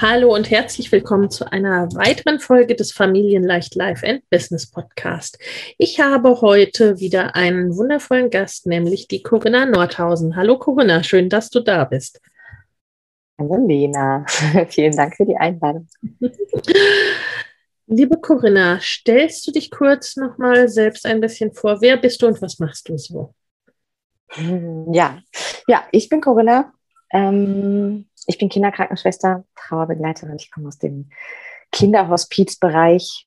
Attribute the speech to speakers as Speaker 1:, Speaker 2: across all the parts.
Speaker 1: Hallo und herzlich willkommen zu einer weiteren Folge des Familienleicht Life and Business Podcast. Ich habe heute wieder einen wundervollen Gast, nämlich die Corinna Nordhausen. Hallo Corinna, schön, dass du da bist.
Speaker 2: Hallo Lena, vielen Dank für die Einladung.
Speaker 1: Liebe Corinna, stellst du dich kurz nochmal selbst ein bisschen vor? Wer bist du und was machst du so?
Speaker 2: Ja, ja, ich bin Corinna. Ähm, ich bin Kinderkrankenschwester, Trauerbegleiterin. Ich komme aus dem Kinderhospizbereich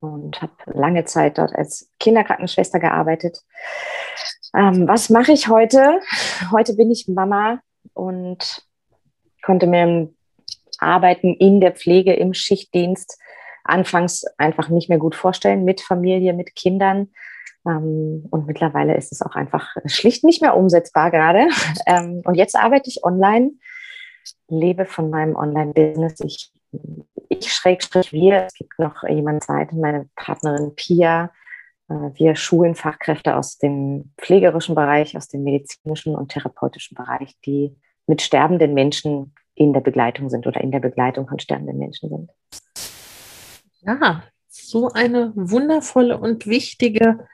Speaker 2: und habe lange Zeit dort als Kinderkrankenschwester gearbeitet. Ähm, was mache ich heute? Heute bin ich Mama und konnte mir Arbeiten in der Pflege im Schichtdienst anfangs einfach nicht mehr gut vorstellen mit Familie, mit Kindern. Ähm, und mittlerweile ist es auch einfach schlicht nicht mehr umsetzbar gerade. Ähm, und jetzt arbeite ich online lebe von meinem Online-Business. Ich, ich schrägstrich wir, es gibt noch jemand Zeit, meine Partnerin Pia. Äh, wir schulen Fachkräfte aus dem pflegerischen Bereich, aus dem medizinischen und therapeutischen Bereich, die mit sterbenden Menschen in der Begleitung sind oder in der Begleitung von sterbenden Menschen sind.
Speaker 1: Ja, so eine wundervolle und wichtige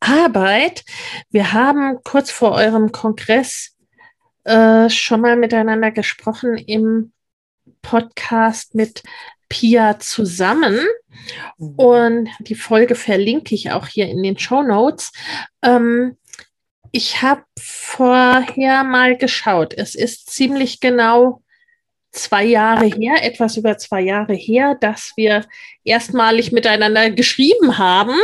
Speaker 1: Arbeit. Wir haben kurz vor eurem Kongress äh, schon mal miteinander gesprochen im Podcast mit Pia zusammen. Mhm. Und die Folge verlinke ich auch hier in den Show Notes. Ähm, ich habe vorher mal geschaut. Es ist ziemlich genau zwei Jahre her, etwas über zwei Jahre her, dass wir erstmalig miteinander geschrieben haben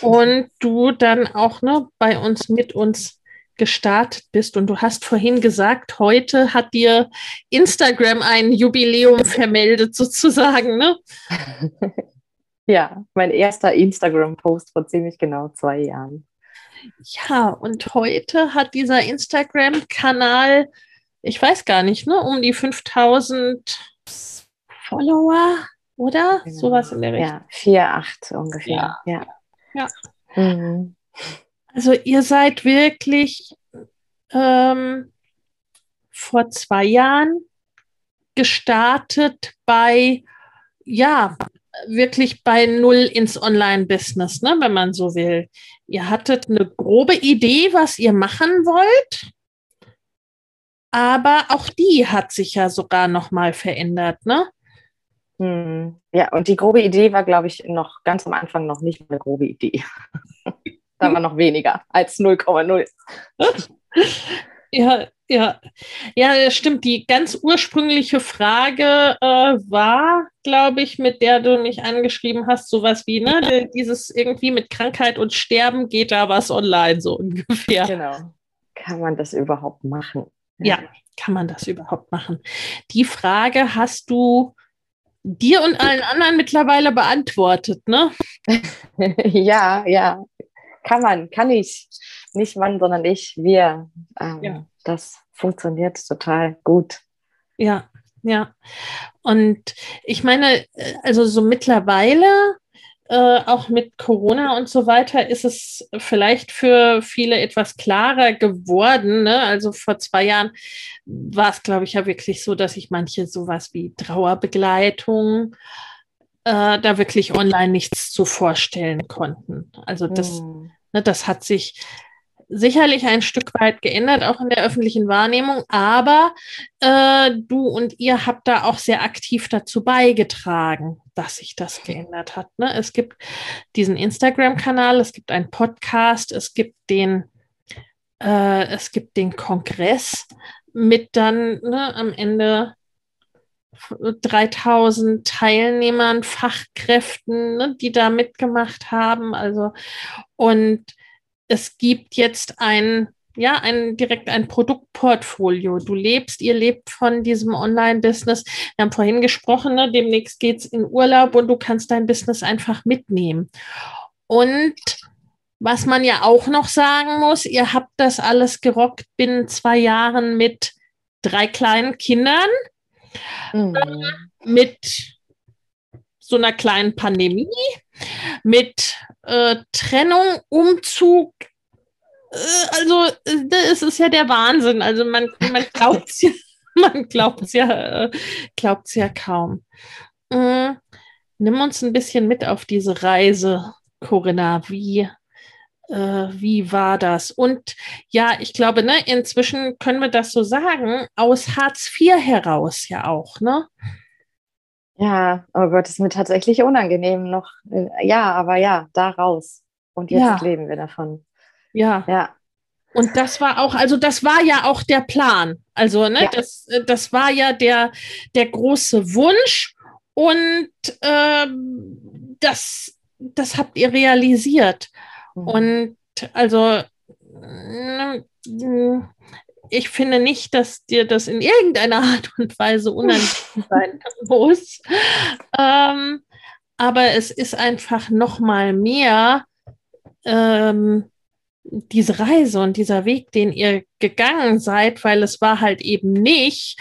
Speaker 1: und du dann auch ne, bei uns mit uns gestartet bist. Und du hast vorhin gesagt, heute hat dir Instagram ein Jubiläum vermeldet, sozusagen, ne?
Speaker 2: Ja, mein erster Instagram-Post vor ziemlich genau zwei Jahren.
Speaker 1: Ja, und heute hat dieser Instagram-Kanal, ich weiß gar nicht, ne, um die 5000 Follower, oder? Genau. Sowas in der
Speaker 2: Richtung. Ja, 4, ungefähr. Ja.
Speaker 1: ja. ja. Mhm. Also ihr seid wirklich ähm, vor zwei Jahren gestartet bei, ja, wirklich bei Null ins Online-Business, ne, wenn man so will. Ihr hattet eine grobe Idee, was ihr machen wollt, aber auch die hat sich ja sogar noch mal verändert, ne?
Speaker 2: Hm. Ja, und die grobe Idee war, glaube ich, noch ganz am Anfang noch nicht eine grobe Idee. Da war noch weniger als 0,0.
Speaker 1: ja, ja. Ja, stimmt. Die ganz ursprüngliche Frage äh, war, glaube ich, mit der du mich angeschrieben hast, sowas wie, ne, dieses irgendwie mit Krankheit und Sterben geht da was online, so ungefähr.
Speaker 2: Genau. Kann man das überhaupt machen?
Speaker 1: Ja, ja kann man das überhaupt machen? Die Frage hast du dir und allen anderen mittlerweile beantwortet, ne?
Speaker 2: ja, ja kann man, kann ich. Nicht man, sondern ich, wir. Ähm, ja. Das funktioniert total gut.
Speaker 1: Ja, ja. Und ich meine, äh, also so mittlerweile, äh, auch mit Corona und so weiter, ist es vielleicht für viele etwas klarer geworden. Ne? Also vor zwei Jahren war es, glaube ich, ja wirklich so, dass ich manche sowas wie Trauerbegleitung äh, da wirklich online nichts zu vorstellen konnten. Also das, mm. Ne, das hat sich sicherlich ein Stück weit geändert, auch in der öffentlichen Wahrnehmung, aber äh, du und ihr habt da auch sehr aktiv dazu beigetragen, dass sich das geändert hat. Ne? Es gibt diesen Instagram-Kanal, es gibt einen Podcast, es gibt den, äh, es gibt den Kongress mit dann ne, am Ende 3000 Teilnehmern, Fachkräften, ne, die da mitgemacht haben. Also, und es gibt jetzt ein, ja, ein, direkt ein Produktportfolio. Du lebst, ihr lebt von diesem Online-Business. Wir haben vorhin gesprochen, ne, demnächst geht es in Urlaub und du kannst dein Business einfach mitnehmen. Und was man ja auch noch sagen muss, ihr habt das alles gerockt binnen zwei Jahren mit drei kleinen Kindern, mhm. mit so einer kleinen Pandemie, mit äh, Trennung, Umzug. Äh, also, äh, das ist ja der Wahnsinn. Also, man, man glaubt es ja, man glaubt's ja, äh, glaubt's ja kaum. Äh, nimm uns ein bisschen mit auf diese Reise, Corinna. Wie, äh, wie war das? Und ja, ich glaube, ne, inzwischen können wir das so sagen, aus Hartz IV heraus ja auch, ne?
Speaker 2: Ja, oh Gott, ist mir tatsächlich unangenehm noch. Äh, ja, aber ja, da raus. Und jetzt ja. leben wir davon.
Speaker 1: Ja. Ja. Und das war auch, also das war ja auch der Plan. Also, ne, ja. das, äh, das war ja der, der große Wunsch. Und ähm, das, das habt ihr realisiert. Mhm. Und also ich finde nicht, dass dir das in irgendeiner Art und Weise unangenehm sein muss. Ähm, aber es ist einfach noch mal mehr ähm, diese Reise und dieser Weg, den ihr gegangen seid, weil es war halt eben nicht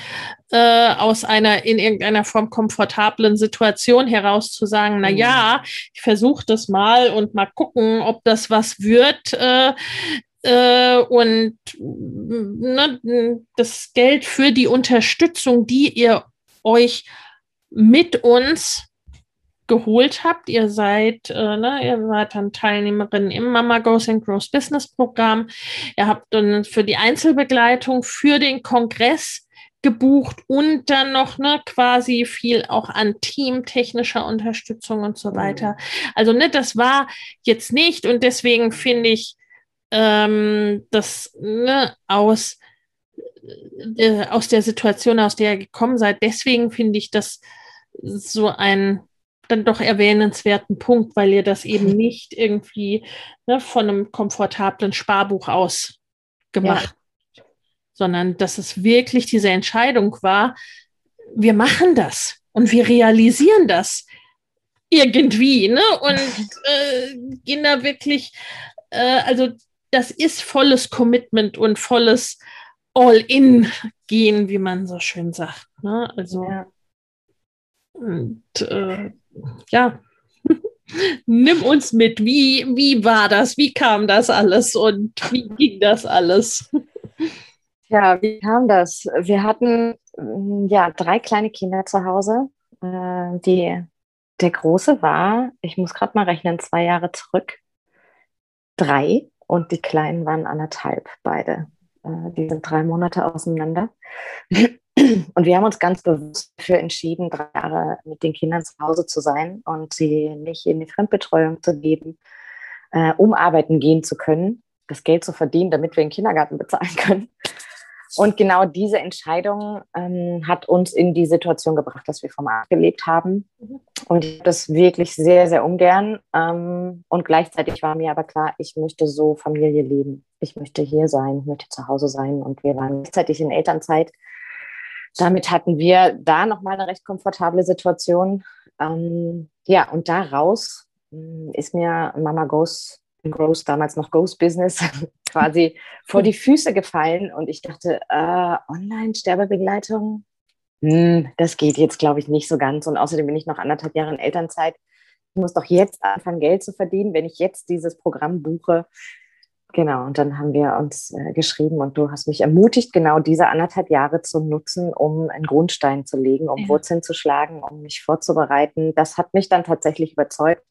Speaker 1: äh, aus einer in irgendeiner Form komfortablen Situation heraus zu sagen, na ja, mhm. ich versuche das mal und mal gucken, ob das was wird. Äh, äh, und ne, das Geld für die Unterstützung, die ihr euch mit uns geholt habt. Ihr seid, äh, ne, ihr wart dann Teilnehmerin im Mama Goes and Grows Business Programm. Ihr habt dann für die Einzelbegleitung für den Kongress gebucht und dann noch ne, quasi viel auch an teamtechnischer Unterstützung und so weiter. Mhm. Also ne, das war jetzt nicht und deswegen finde ich, ähm, das ne, aus, äh, aus der Situation, aus der ihr gekommen seid. Deswegen finde ich das so ein dann doch erwähnenswerten Punkt, weil ihr das eben nicht irgendwie ne, von einem komfortablen Sparbuch aus gemacht, ja. sondern dass es wirklich diese Entscheidung war, wir machen das und wir realisieren das irgendwie, ne? Und äh, gehen da wirklich, äh, also das ist volles Commitment und volles All-in-Gehen, wie man so schön sagt. Ne? Also, ja. Und, äh, ja, nimm uns mit. Wie, wie war das? Wie kam das alles und wie ging das alles?
Speaker 2: Ja, wie kam das? Wir hatten ja drei kleine Kinder zu Hause. Äh, die, der große war, ich muss gerade mal rechnen, zwei Jahre zurück. Drei und die Kleinen waren anderthalb, beide. Äh, die sind drei Monate auseinander. Und wir haben uns ganz bewusst dafür entschieden, drei Jahre mit den Kindern zu Hause zu sein und sie nicht in die Fremdbetreuung zu geben, äh, um arbeiten gehen zu können, das Geld zu verdienen, damit wir den Kindergarten bezahlen können. Und genau diese Entscheidung ähm, hat uns in die Situation gebracht, dass wir vom Arzt gelebt haben. Mhm. Und ich habe das wirklich sehr, sehr ungern. Ähm, und gleichzeitig war mir aber klar, ich möchte so Familie leben. Ich möchte hier sein, ich möchte zu Hause sein. Und wir waren gleichzeitig in Elternzeit. Damit hatten wir da nochmal eine recht komfortable Situation. Ähm, ja, und daraus hm, ist mir Mama Goes Gross, damals noch Ghost Business, quasi vor die Füße gefallen. Und ich dachte, äh, Online-Sterbebegleitung, hm, das geht jetzt, glaube ich, nicht so ganz. Und außerdem bin ich noch anderthalb Jahre in Elternzeit. Ich muss doch jetzt anfangen, Geld zu verdienen, wenn ich jetzt dieses Programm buche. Genau, und dann haben wir uns äh, geschrieben und du hast mich ermutigt, genau diese anderthalb Jahre zu nutzen, um einen Grundstein zu legen, um ja. Wurzeln zu schlagen, um mich vorzubereiten. Das hat mich dann tatsächlich überzeugt,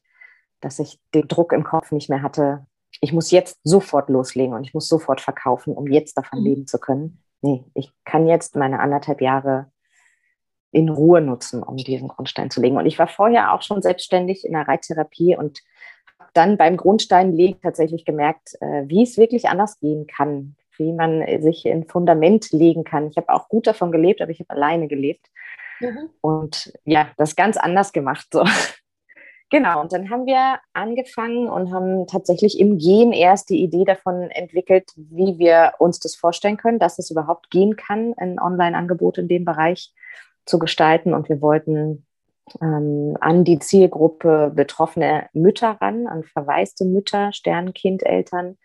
Speaker 2: dass ich den Druck im Kopf nicht mehr hatte, ich muss jetzt sofort loslegen und ich muss sofort verkaufen, um jetzt davon mhm. leben zu können. Nee, ich kann jetzt meine anderthalb Jahre in Ruhe nutzen, um diesen Grundstein zu legen. Und ich war vorher auch schon selbstständig in der Reittherapie und dann beim Grundsteinlegen tatsächlich gemerkt, äh, wie es wirklich anders gehen kann, wie man sich in Fundament legen kann. Ich habe auch gut davon gelebt, aber ich habe alleine gelebt. Mhm. Und ja, das ganz anders gemacht. So. Genau, und dann haben wir angefangen und haben tatsächlich im Gehen erst die Idee davon entwickelt, wie wir uns das vorstellen können, dass es überhaupt gehen kann, ein Online-Angebot in dem Bereich zu gestalten. Und wir wollten ähm, an die Zielgruppe betroffene Mütter ran, an verwaiste Mütter, Sternenkindeltern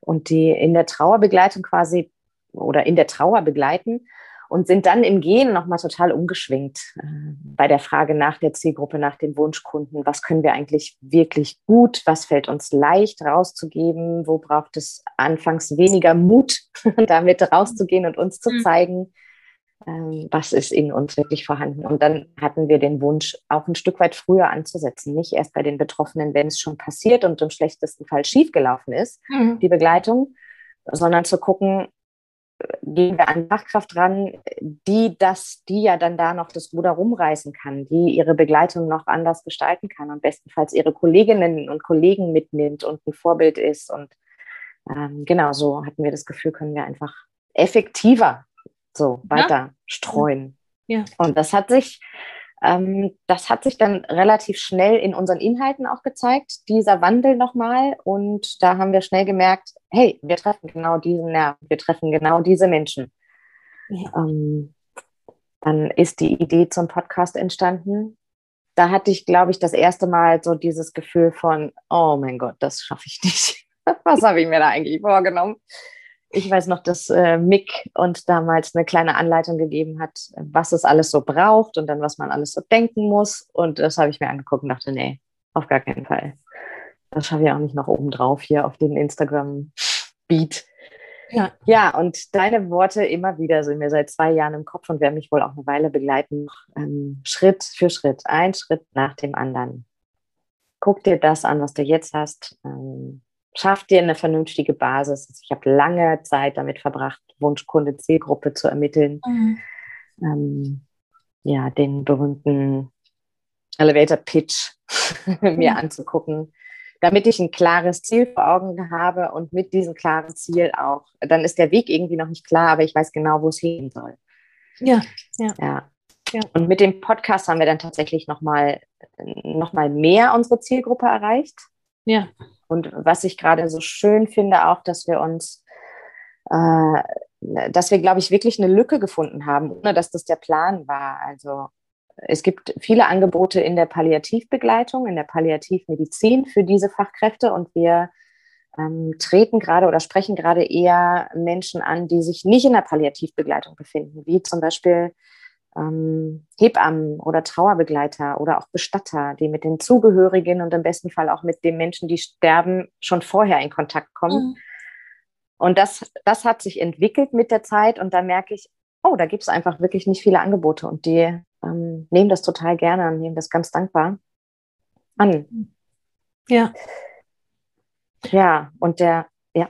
Speaker 2: und die in der Trauerbegleitung quasi oder in der Trauer begleiten und sind dann im Gehen nochmal total umgeschwingt äh, bei der Frage nach der Zielgruppe, nach den Wunschkunden. Was können wir eigentlich wirklich gut? Was fällt uns leicht rauszugeben? Wo braucht es anfangs weniger Mut, damit rauszugehen und uns zu mhm. zeigen, was ist in uns wirklich vorhanden? Und dann hatten wir den Wunsch, auch ein Stück weit früher anzusetzen. Nicht erst bei den Betroffenen, wenn es schon passiert und im schlechtesten Fall schiefgelaufen ist, mhm. die Begleitung, sondern zu gucken, gehen wir an Fachkraft ran, die das, die ja dann da noch das Ruder rumreißen kann, die ihre Begleitung noch anders gestalten kann und bestenfalls ihre Kolleginnen und Kollegen mitnimmt und ein Vorbild ist. Und ähm, genau so hatten wir das Gefühl, können wir einfach effektiver so weiter ja. streuen. Ja. Und das hat sich ähm, das hat sich dann relativ schnell in unseren Inhalten auch gezeigt, dieser Wandel nochmal. Und da haben wir schnell gemerkt, hey, wir treffen genau diesen Nerv, wir treffen genau diese Menschen. Ja. Ähm, dann ist die Idee zum Podcast entstanden. Da hatte ich, glaube ich, das erste Mal so dieses Gefühl von, oh mein Gott, das schaffe ich nicht. Was habe ich mir da eigentlich vorgenommen? Ich weiß noch, dass äh, Mick uns damals eine kleine Anleitung gegeben hat, was es alles so braucht und dann, was man alles so denken muss. Und das habe ich mir angeguckt und dachte, nee, auf gar keinen Fall. Das schaffe ich auch nicht noch oben drauf hier auf den Instagram-Beat. Ja. ja, und deine Worte immer wieder sind mir seit zwei Jahren im Kopf und werden mich wohl auch eine Weile begleiten. Ähm, Schritt für Schritt, ein Schritt nach dem anderen. Guck dir das an, was du jetzt hast. Ähm, schaff dir eine vernünftige Basis. Also ich habe lange Zeit damit verbracht, Wunschkunde, Zielgruppe zu ermitteln. Mhm. Ähm, ja, den berühmten Elevator Pitch mir mhm. anzugucken, damit ich ein klares Ziel vor Augen habe und mit diesem klaren Ziel auch, dann ist der Weg irgendwie noch nicht klar, aber ich weiß genau, wo es hin soll.
Speaker 1: Ja, ja.
Speaker 2: ja. ja. Und mit dem Podcast haben wir dann tatsächlich nochmal noch mal mehr unsere Zielgruppe erreicht.
Speaker 1: Ja.
Speaker 2: Und was ich gerade so schön finde, auch, dass wir uns, äh, dass wir, glaube ich, wirklich eine Lücke gefunden haben, ohne dass das der Plan war. Also es gibt viele Angebote in der Palliativbegleitung, in der Palliativmedizin für diese Fachkräfte und wir ähm, treten gerade oder sprechen gerade eher Menschen an, die sich nicht in der Palliativbegleitung befinden, wie zum Beispiel ähm, Hebammen oder Trauerbegleiter oder auch Bestatter, die mit den Zugehörigen und im besten Fall auch mit den Menschen, die sterben, schon vorher in Kontakt kommen. Mhm. Und das, das hat sich entwickelt mit der Zeit und da merke ich, oh, da gibt es einfach wirklich nicht viele Angebote und die ähm, nehmen das total gerne an, nehmen das ganz dankbar an.
Speaker 1: Ja.
Speaker 2: Ja, und der, ja.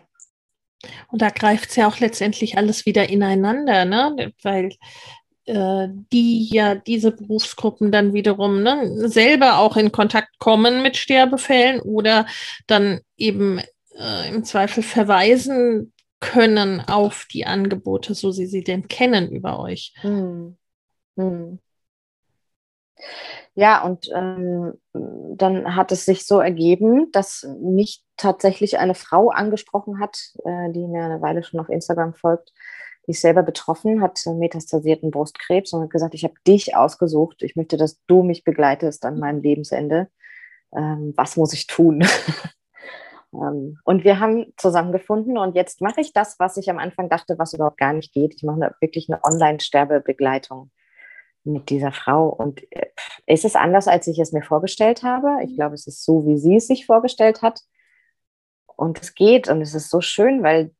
Speaker 1: Und da greift es ja auch letztendlich alles wieder ineinander, ne? Weil die ja diese Berufsgruppen dann wiederum ne, selber auch in Kontakt kommen mit Sterbefällen oder dann eben äh, im Zweifel verweisen können auf die Angebote, so sie sie denn kennen über euch. Hm. Hm.
Speaker 2: Ja, und ähm, dann hat es sich so ergeben, dass mich tatsächlich eine Frau angesprochen hat, äh, die mir eine Weile schon auf Instagram folgt, die ist selber betroffen, hat metastasierten Brustkrebs und hat gesagt, ich habe dich ausgesucht. Ich möchte, dass du mich begleitest an meinem Lebensende. Ähm, was muss ich tun? ähm, und wir haben zusammengefunden und jetzt mache ich das, was ich am Anfang dachte, was überhaupt gar nicht geht. Ich mache wirklich eine Online-Sterbebegleitung mit dieser Frau. Und äh, es ist anders, als ich es mir vorgestellt habe. Ich glaube, es ist so, wie sie es sich vorgestellt hat. Und es geht und es ist so schön, weil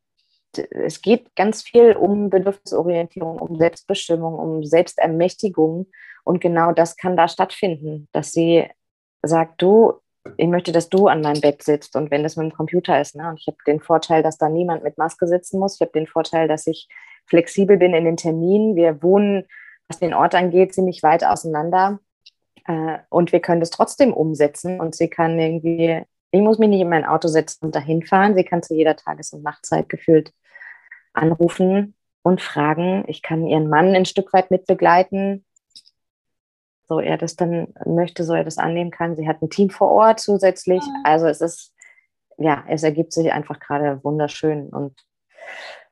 Speaker 2: es geht ganz viel um Bedürfnisorientierung, um Selbstbestimmung, um Selbstermächtigung. Und genau das kann da stattfinden, dass sie sagt, du, ich möchte, dass du an meinem Bett sitzt und wenn das mit dem Computer ist. Ne? Und ich habe den Vorteil, dass da niemand mit Maske sitzen muss. Ich habe den Vorteil, dass ich flexibel bin in den Terminen. Wir wohnen, was den Ort angeht, ziemlich weit auseinander. Äh, und wir können das trotzdem umsetzen. Und sie kann irgendwie, ich muss mich nicht in mein Auto setzen und dahin fahren. Sie kann zu jeder Tages- und Nachtzeit gefühlt anrufen und fragen. Ich kann ihren Mann ein Stück weit mitbegleiten so er das dann möchte, so er das annehmen kann. Sie hat ein Team vor Ort zusätzlich. Also es ist, ja, es ergibt sich einfach gerade wunderschön. Und,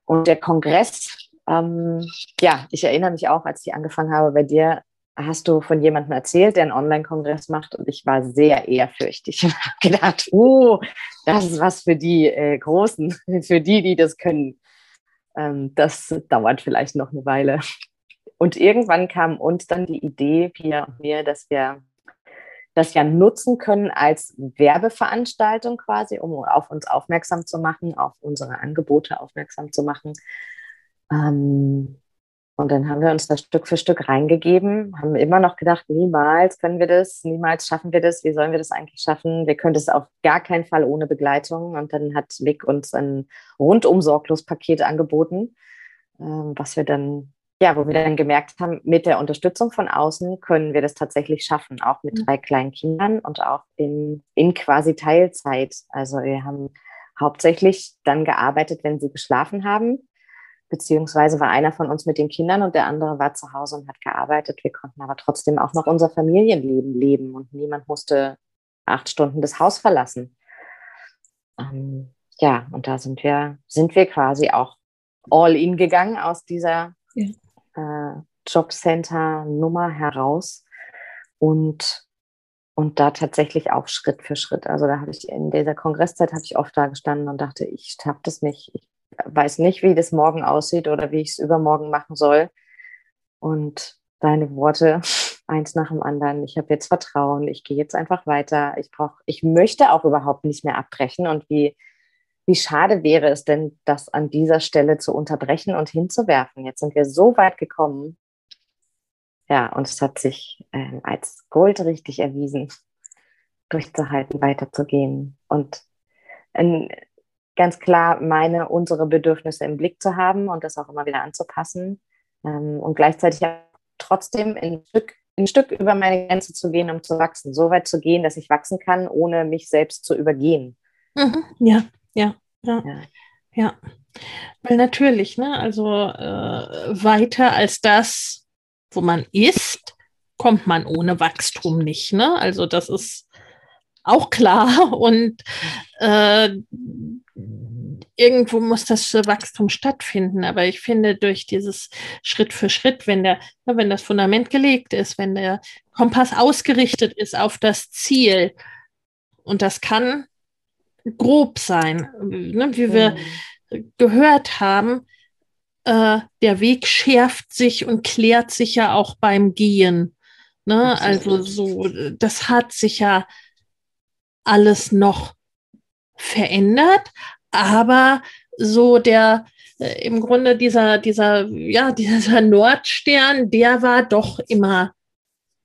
Speaker 2: und der Kongress, ähm, ja, ich erinnere mich auch, als ich angefangen habe bei dir, hast du von jemandem erzählt, der einen Online-Kongress macht und ich war sehr ehrfürchtig und habe gedacht, oh, das ist was für die äh, Großen, für die, die das können. Ähm, das dauert vielleicht noch eine Weile. Und irgendwann kam uns dann die Idee, Pia und mir, dass wir das ja nutzen können als Werbeveranstaltung quasi, um auf uns aufmerksam zu machen, auf unsere Angebote aufmerksam zu machen. Ähm, und dann haben wir uns das Stück für Stück reingegeben, haben immer noch gedacht, niemals können wir das, niemals schaffen wir das, wie sollen wir das eigentlich schaffen? Wir können das auf gar keinen Fall ohne Begleitung. Und dann hat Vic uns ein rundum sorglos Paket angeboten, ähm, was wir dann ja, wo wir dann gemerkt haben, mit der Unterstützung von außen können wir das tatsächlich schaffen, auch mit drei kleinen Kindern und auch in, in quasi Teilzeit. Also wir haben hauptsächlich dann gearbeitet, wenn sie geschlafen haben, beziehungsweise war einer von uns mit den Kindern und der andere war zu Hause und hat gearbeitet. Wir konnten aber trotzdem auch noch unser Familienleben leben und niemand musste acht Stunden das Haus verlassen. Ähm, ja, und da sind wir, sind wir quasi auch all in gegangen aus dieser ja äh, Jobcenter-Nummer heraus und, und da tatsächlich auch Schritt für Schritt. Also da habe ich in dieser Kongresszeit habe ich oft da gestanden und dachte, ich schaffe das nicht. Ich weiß nicht, wie das morgen aussieht oder wie ich es übermorgen machen soll. Und deine Worte, eins nach dem anderen. Ich habe jetzt Vertrauen. Ich gehe jetzt einfach weiter. Ich brauche, ich möchte auch überhaupt nicht mehr abbrechen. Und wie wie schade wäre es denn, das an dieser Stelle zu unterbrechen und hinzuwerfen? Jetzt sind wir so weit gekommen. Ja, und es hat sich äh, als Gold richtig erwiesen, durchzuhalten, weiterzugehen und äh, ganz klar meine, unsere Bedürfnisse im Blick zu haben und das auch immer wieder anzupassen ähm, und gleichzeitig trotzdem ein Stück, ein Stück über meine Grenze zu gehen, um zu wachsen, so weit zu gehen, dass ich wachsen kann, ohne mich selbst zu übergehen.
Speaker 1: Mhm, ja, ja, ja, ja. Weil natürlich, ne, also äh, weiter als das, wo man ist, kommt man ohne Wachstum nicht. Ne? Also das ist auch klar und äh, irgendwo muss das Wachstum stattfinden. Aber ich finde, durch dieses Schritt für Schritt, wenn der, wenn das Fundament gelegt ist, wenn der Kompass ausgerichtet ist auf das Ziel, und das kann grob sein. Ne? Wie wir mhm. gehört haben, äh, der Weg schärft sich und klärt sich ja auch beim Gehen. Ne? Also so, das hat sich ja alles noch verändert, aber so der äh, im Grunde dieser, dieser, ja, dieser Nordstern, der war doch immer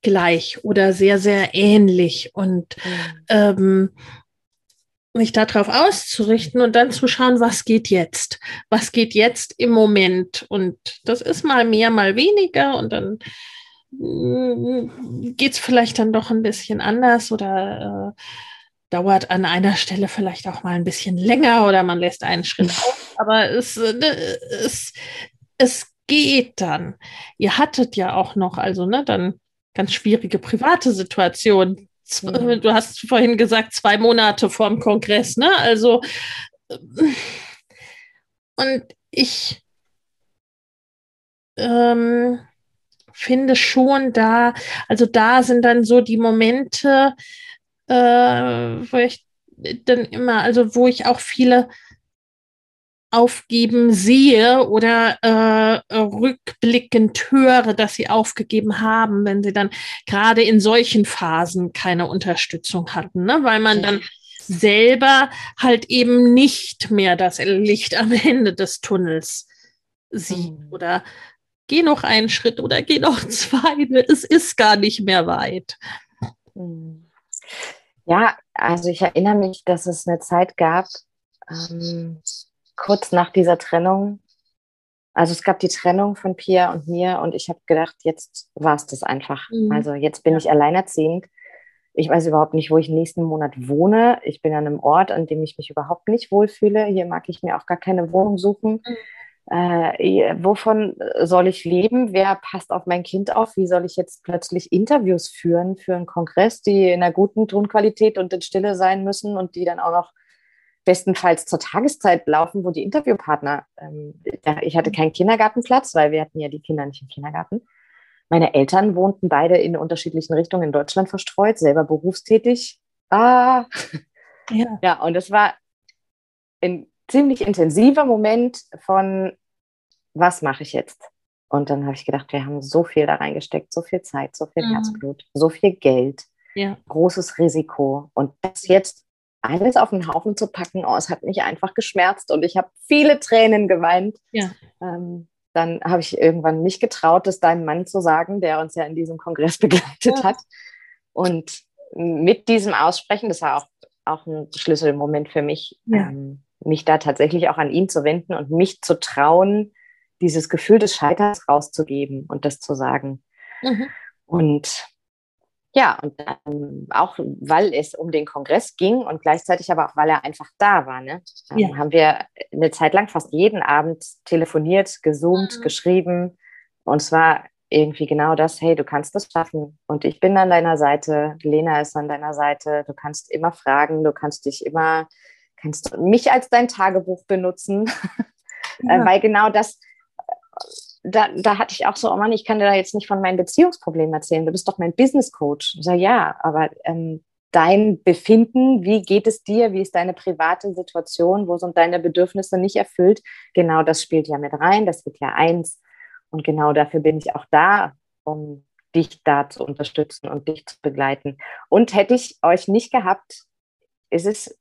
Speaker 1: gleich oder sehr, sehr ähnlich. Und mhm. ähm, mich darauf auszurichten und dann zu schauen, was geht jetzt? Was geht jetzt im Moment? Und das ist mal mehr, mal weniger und dann mm, geht es vielleicht dann doch ein bisschen anders oder äh, dauert an einer Stelle vielleicht auch mal ein bisschen länger oder man lässt einen Schritt auf. Aber es, äh, es, es geht dann. Ihr hattet ja auch noch, also ne, dann ganz schwierige private Situationen, Mhm. du hast vorhin gesagt, zwei Monate vorm Kongress, ne? Also, und ich ähm, finde schon da, also da sind dann so die Momente, äh, wo ich dann immer, also wo ich auch viele aufgeben sehe oder äh, rückblickend höre, dass sie aufgegeben haben, wenn sie dann gerade in solchen Phasen keine Unterstützung hatten, ne? weil man dann selber halt eben nicht mehr das Licht am Ende des Tunnels sieht mhm. oder geh noch einen Schritt oder geh noch zwei, es ist gar nicht mehr weit.
Speaker 2: Mhm. Ja, also ich erinnere mich, dass es eine Zeit gab, ähm, kurz nach dieser Trennung. Also es gab die Trennung von Pia und mir und ich habe gedacht, jetzt war es das einfach. Mhm. Also jetzt bin ich alleinerziehend. Ich weiß überhaupt nicht, wo ich nächsten Monat wohne. Ich bin an einem Ort, an dem ich mich überhaupt nicht wohlfühle. Hier mag ich mir auch gar keine Wohnung suchen. Mhm. Äh, wovon soll ich leben? Wer passt auf mein Kind auf? Wie soll ich jetzt plötzlich Interviews führen für einen Kongress, die in einer guten Tonqualität und in Stille sein müssen und die dann auch noch bestenfalls zur Tageszeit laufen, wo die Interviewpartner, ähm, ich hatte keinen Kindergartenplatz, weil wir hatten ja die Kinder nicht im Kindergarten. Meine Eltern wohnten beide in unterschiedlichen Richtungen in Deutschland verstreut, selber berufstätig. Ah, ja, ja und es war ein ziemlich intensiver Moment von, was mache ich jetzt? Und dann habe ich gedacht, wir haben so viel da reingesteckt, so viel Zeit, so viel mhm. Herzblut, so viel Geld, ja. großes Risiko. Und das jetzt alles auf den Haufen zu packen, oh, es hat mich einfach geschmerzt und ich habe viele Tränen geweint. Ja. Ähm, dann habe ich irgendwann nicht getraut, das deinem Mann zu sagen, der uns ja in diesem Kongress begleitet ja. hat. Und mit diesem Aussprechen, das war auch, auch ein Schlüsselmoment für mich, ja. ähm, mich da tatsächlich auch an ihn zu wenden und mich zu trauen, dieses Gefühl des Scheiterns rauszugeben und das zu sagen. Mhm. Und ja, und dann auch, weil es um den Kongress ging und gleichzeitig aber auch, weil er einfach da war, ne, ja. haben wir eine Zeit lang fast jeden Abend telefoniert, gezoomt, mhm. geschrieben. Und zwar irgendwie genau das, hey, du kannst das schaffen und ich bin an deiner Seite, Lena ist an deiner Seite, du kannst immer fragen, du kannst dich immer, kannst mich als dein Tagebuch benutzen, ja. äh, weil genau das, da, da hatte ich auch so, oh Mann, ich kann dir da jetzt nicht von meinen Beziehungsproblemen erzählen. Du bist doch mein Business Coach. Ich sage, ja, aber ähm, dein Befinden, wie geht es dir, wie ist deine private Situation, wo sind deine Bedürfnisse nicht erfüllt, genau das spielt ja mit rein, das wird ja eins. Und genau dafür bin ich auch da, um dich da zu unterstützen und dich zu begleiten. Und hätte ich euch nicht gehabt, ist es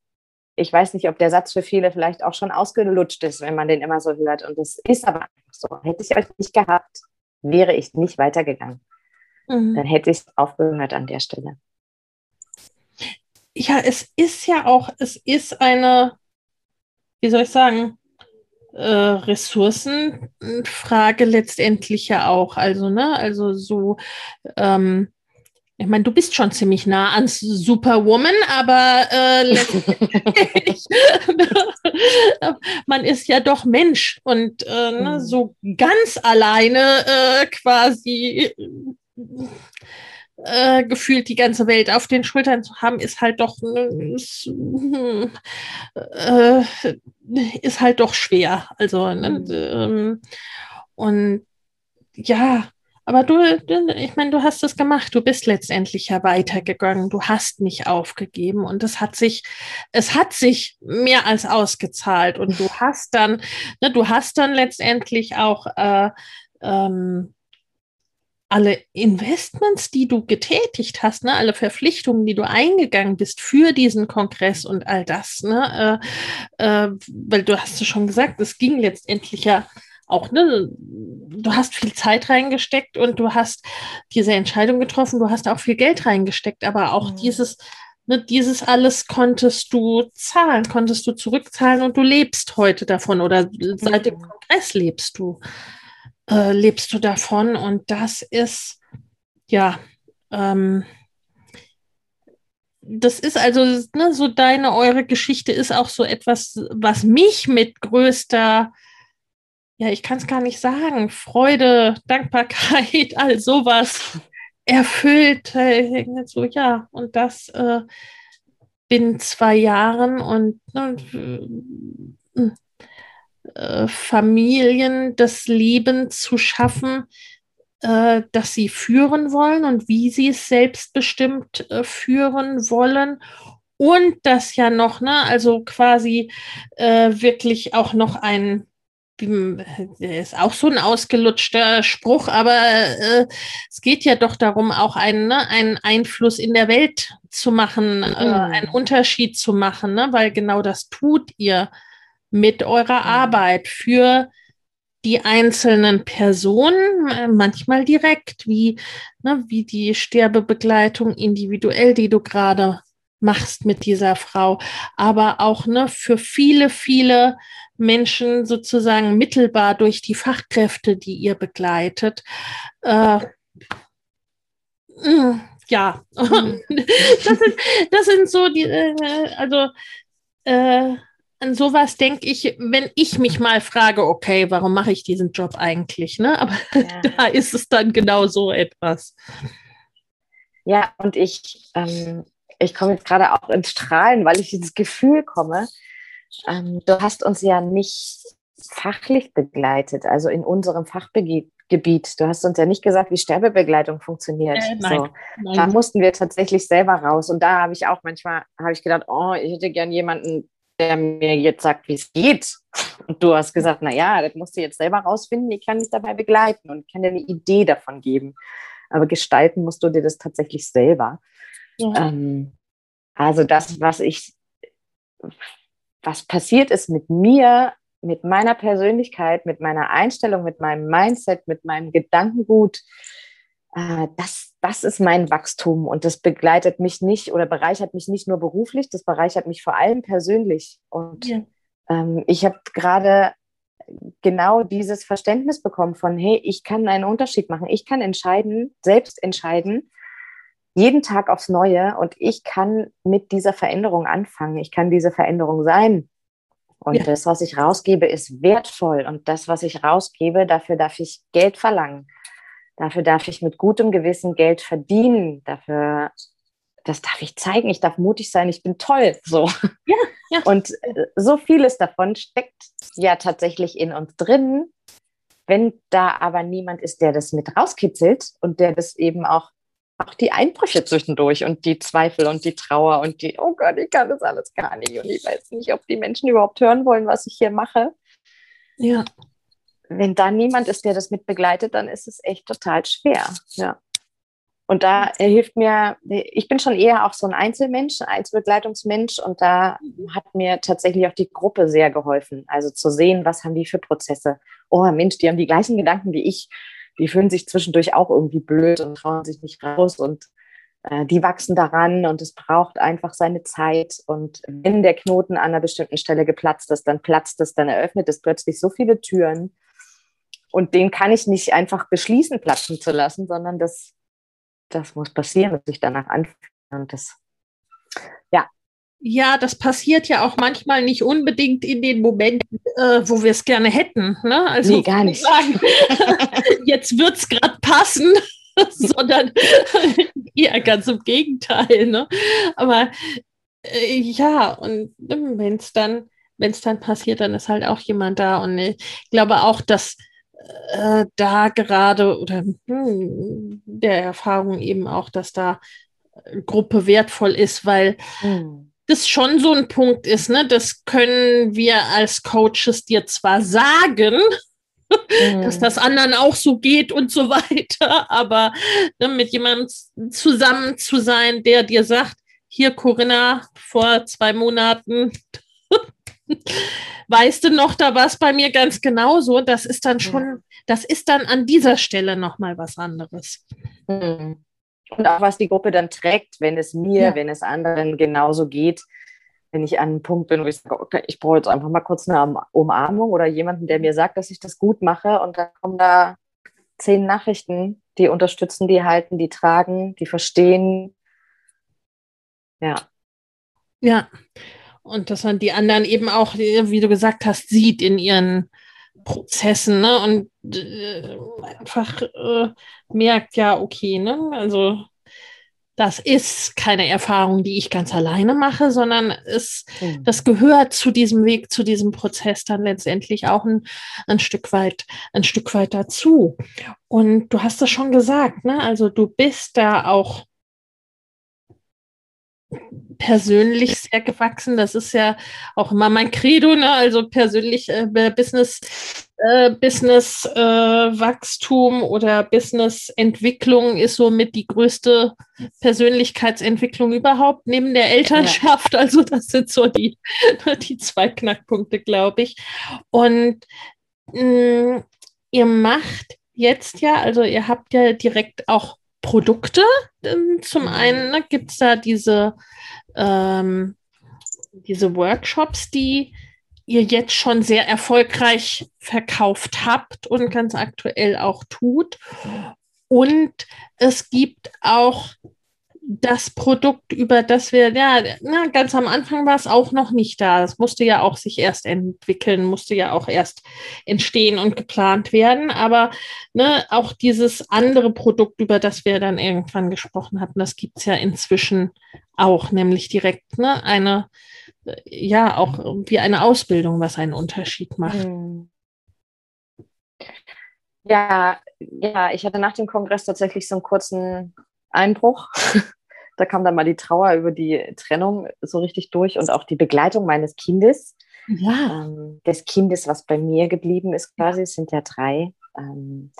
Speaker 2: ich weiß nicht, ob der Satz für viele vielleicht auch schon ausgelutscht ist, wenn man den immer so hört. Und es ist aber einfach so. Hätte ich euch nicht gehabt, wäre ich nicht weitergegangen. Mhm. Dann hätte ich aufgehört an der Stelle.
Speaker 1: Ja, es ist ja auch, es ist eine, wie soll ich sagen, äh, Ressourcenfrage letztendlich ja auch. Also, ne, also so, ähm, ich meine, du bist schon ziemlich nah ans Superwoman, aber äh, man ist ja doch Mensch und äh, ne, mhm. so ganz alleine äh, quasi äh, gefühlt die ganze Welt auf den Schultern zu haben, ist halt doch äh, ist halt doch schwer. Also ne, mhm. ähm, und ja, aber du, ich meine, du hast es gemacht. Du bist letztendlich ja weitergegangen. Du hast nicht aufgegeben und es hat sich, es hat sich mehr als ausgezahlt. Und du hast dann, ne, du hast dann letztendlich auch äh, ähm, alle Investments, die du getätigt hast, ne, alle Verpflichtungen, die du eingegangen bist für diesen Kongress und all das, ne, äh, äh, weil du hast es schon gesagt, es ging letztendlich ja auch, ne, du hast viel Zeit reingesteckt und du hast diese Entscheidung getroffen, du hast auch viel Geld reingesteckt, aber auch mhm. dieses, ne, dieses alles konntest du zahlen, konntest du zurückzahlen und du lebst heute davon oder seit dem mhm. Kongress lebst du, äh, lebst du davon und das ist, ja, ähm, das ist also ne, so deine, eure Geschichte ist auch so etwas, was mich mit größter ja, ich kann es gar nicht sagen, Freude, Dankbarkeit, all sowas. Erfüllt. Äh, so, ja, und das äh, binnen zwei Jahren und ne, äh, Familien das Leben zu schaffen, äh, dass sie führen wollen und wie sie es selbstbestimmt äh, führen wollen. Und das ja noch, ne, also quasi äh, wirklich auch noch ein ist auch so ein ausgelutschter Spruch, aber äh, es geht ja doch darum, auch einen, ne, einen Einfluss in der Welt zu machen, mhm. äh, einen Unterschied zu machen, ne? weil genau das tut ihr mit eurer mhm. Arbeit für die einzelnen Personen, äh, manchmal direkt, wie, ne, wie die Sterbebegleitung individuell, die du gerade machst mit dieser Frau, aber auch ne, für viele, viele Menschen sozusagen mittelbar durch die Fachkräfte, die ihr begleitet. Äh, mm, ja, mhm. das, sind, das sind so die, äh, also äh, an sowas denke ich, wenn ich mich mal frage, okay, warum mache ich diesen Job eigentlich? Ne? Aber ja. da ist es dann genau so etwas.
Speaker 2: Ja, und ich, ähm, ich komme jetzt gerade auch ins Strahlen, weil ich ins Gefühl komme. Ähm, du hast uns ja nicht fachlich begleitet, also in unserem Fachgebiet. Du hast uns ja nicht gesagt, wie Sterbebegleitung funktioniert. Äh, nein, so. nein. Da mussten wir tatsächlich selber raus. Und da habe ich auch manchmal habe ich gedacht, oh, ich hätte gern jemanden, der mir jetzt sagt, wie es geht. Und du hast gesagt, naja, das musst du jetzt selber rausfinden, ich kann dich dabei begleiten und kann dir eine Idee davon geben. Aber gestalten musst du dir das tatsächlich selber. Ja. Ähm, also das, was ich, was passiert ist mit mir, mit meiner Persönlichkeit, mit meiner Einstellung, mit meinem Mindset, mit meinem Gedankengut, äh, das, das ist mein Wachstum und das begleitet mich nicht oder bereichert mich nicht nur beruflich, das bereichert mich vor allem persönlich. Und ja. ähm, ich habe gerade genau dieses Verständnis bekommen von, hey, ich kann einen Unterschied machen, ich kann entscheiden, selbst entscheiden, jeden Tag aufs Neue und ich kann mit dieser Veränderung anfangen, ich kann diese Veränderung sein. Und ja. das, was ich rausgebe, ist wertvoll und das, was ich rausgebe, dafür darf ich Geld verlangen. Dafür darf ich mit gutem Gewissen Geld verdienen. Dafür, das darf ich zeigen. Ich darf mutig sein. Ich bin toll. So. Ja, ja. Und äh, so vieles davon steckt ja tatsächlich in uns drin. Wenn da aber niemand ist, der das mit rauskitzelt und der das eben auch, auch die Einbrüche zwischendurch und die Zweifel und die Trauer und die, oh Gott, ich kann das alles gar nicht und ich weiß nicht, ob die Menschen überhaupt hören wollen, was ich hier mache. Ja wenn da niemand ist, der das mit begleitet, dann ist es echt total schwer. Ja. Und da hilft mir, ich bin schon eher auch so ein Einzelmensch, ein Einzelbegleitungsmensch und da hat mir tatsächlich auch die Gruppe sehr geholfen. Also zu sehen, was haben die für Prozesse. Oh Mensch, die haben die gleichen Gedanken wie ich. Die fühlen sich zwischendurch auch irgendwie blöd und trauen sich nicht raus und äh, die wachsen daran und es braucht einfach seine Zeit. Und wenn der Knoten an einer bestimmten Stelle geplatzt ist, dann platzt es, dann eröffnet es plötzlich so viele Türen und den kann ich nicht einfach beschließen, platzen zu lassen, sondern das, das muss passieren und sich danach anfühlen. Und das. Ja,
Speaker 1: das passiert ja auch manchmal nicht unbedingt in den Momenten, äh, wo wir es gerne hätten. Ne?
Speaker 2: Also nee, gar nicht.
Speaker 1: Sagen, jetzt wird es gerade passen, sondern eher ganz im Gegenteil. Ne? Aber äh, ja, und wenn es dann, wenn es dann passiert, dann ist halt auch jemand da. Und ich glaube auch, dass äh, da gerade oder hm, der Erfahrung eben auch, dass da Gruppe wertvoll ist, weil hm. Das schon so ein Punkt ist, ne? Das können wir als Coaches dir zwar sagen, hm. dass das anderen auch so geht und so weiter, aber ne, mit jemandem zusammen zu sein, der dir sagt, hier Corinna, vor zwei Monaten weißt du noch, da war es bei mir ganz genauso. Das ist dann schon, ja. das ist dann an dieser Stelle nochmal was anderes.
Speaker 2: Mhm. Und auch was die Gruppe dann trägt, wenn es mir, ja. wenn es anderen genauso geht, wenn ich an einem Punkt bin, wo ich sage, okay, ich brauche jetzt einfach mal kurz eine Umarmung oder jemanden, der mir sagt, dass ich das gut mache und dann kommen da zehn Nachrichten, die unterstützen, die halten, die tragen, die verstehen. Ja.
Speaker 1: Ja, und dass man die anderen eben auch, wie du gesagt hast, sieht in ihren Prozessen ne? und äh, einfach äh, merkt, ja, okay, ne? also das ist keine Erfahrung, die ich ganz alleine mache, sondern es, mhm. das gehört zu diesem Weg, zu diesem Prozess dann letztendlich auch ein, ein Stück weit, ein Stück weit dazu. Und du hast das schon gesagt, ne? Also du bist da auch persönlich sehr gewachsen. Das ist ja auch immer mein Credo, ne? also persönlich äh, Business, äh, Business äh, Wachstum oder Business Entwicklung ist somit die größte Persönlichkeitsentwicklung überhaupt neben der Elternschaft. Ja. Also das sind so die, die zwei Knackpunkte, glaube ich. Und mh, mm, ihr macht jetzt ja, also ihr habt ja direkt auch Produkte. Zum einen ne, gibt es da diese, ähm, diese Workshops, die ihr jetzt schon sehr erfolgreich verkauft habt und ganz aktuell auch tut. Und es gibt auch das Produkt, über das wir, ja, na, ganz am Anfang war es auch noch nicht da. Es musste ja auch sich erst entwickeln, musste ja auch erst entstehen und geplant werden. Aber ne, auch dieses andere Produkt, über das wir dann irgendwann gesprochen hatten, das gibt es ja inzwischen auch, nämlich direkt ne, eine, ja, auch wie eine Ausbildung, was einen Unterschied macht. Hm.
Speaker 2: Ja, ja, ich hatte nach dem Kongress tatsächlich so einen kurzen Einbruch. da kam dann mal die Trauer über die Trennung so richtig durch und auch die Begleitung meines Kindes. Ja. Ähm, des Kindes, was bei mir geblieben ist quasi, es sind ja drei. Ähm,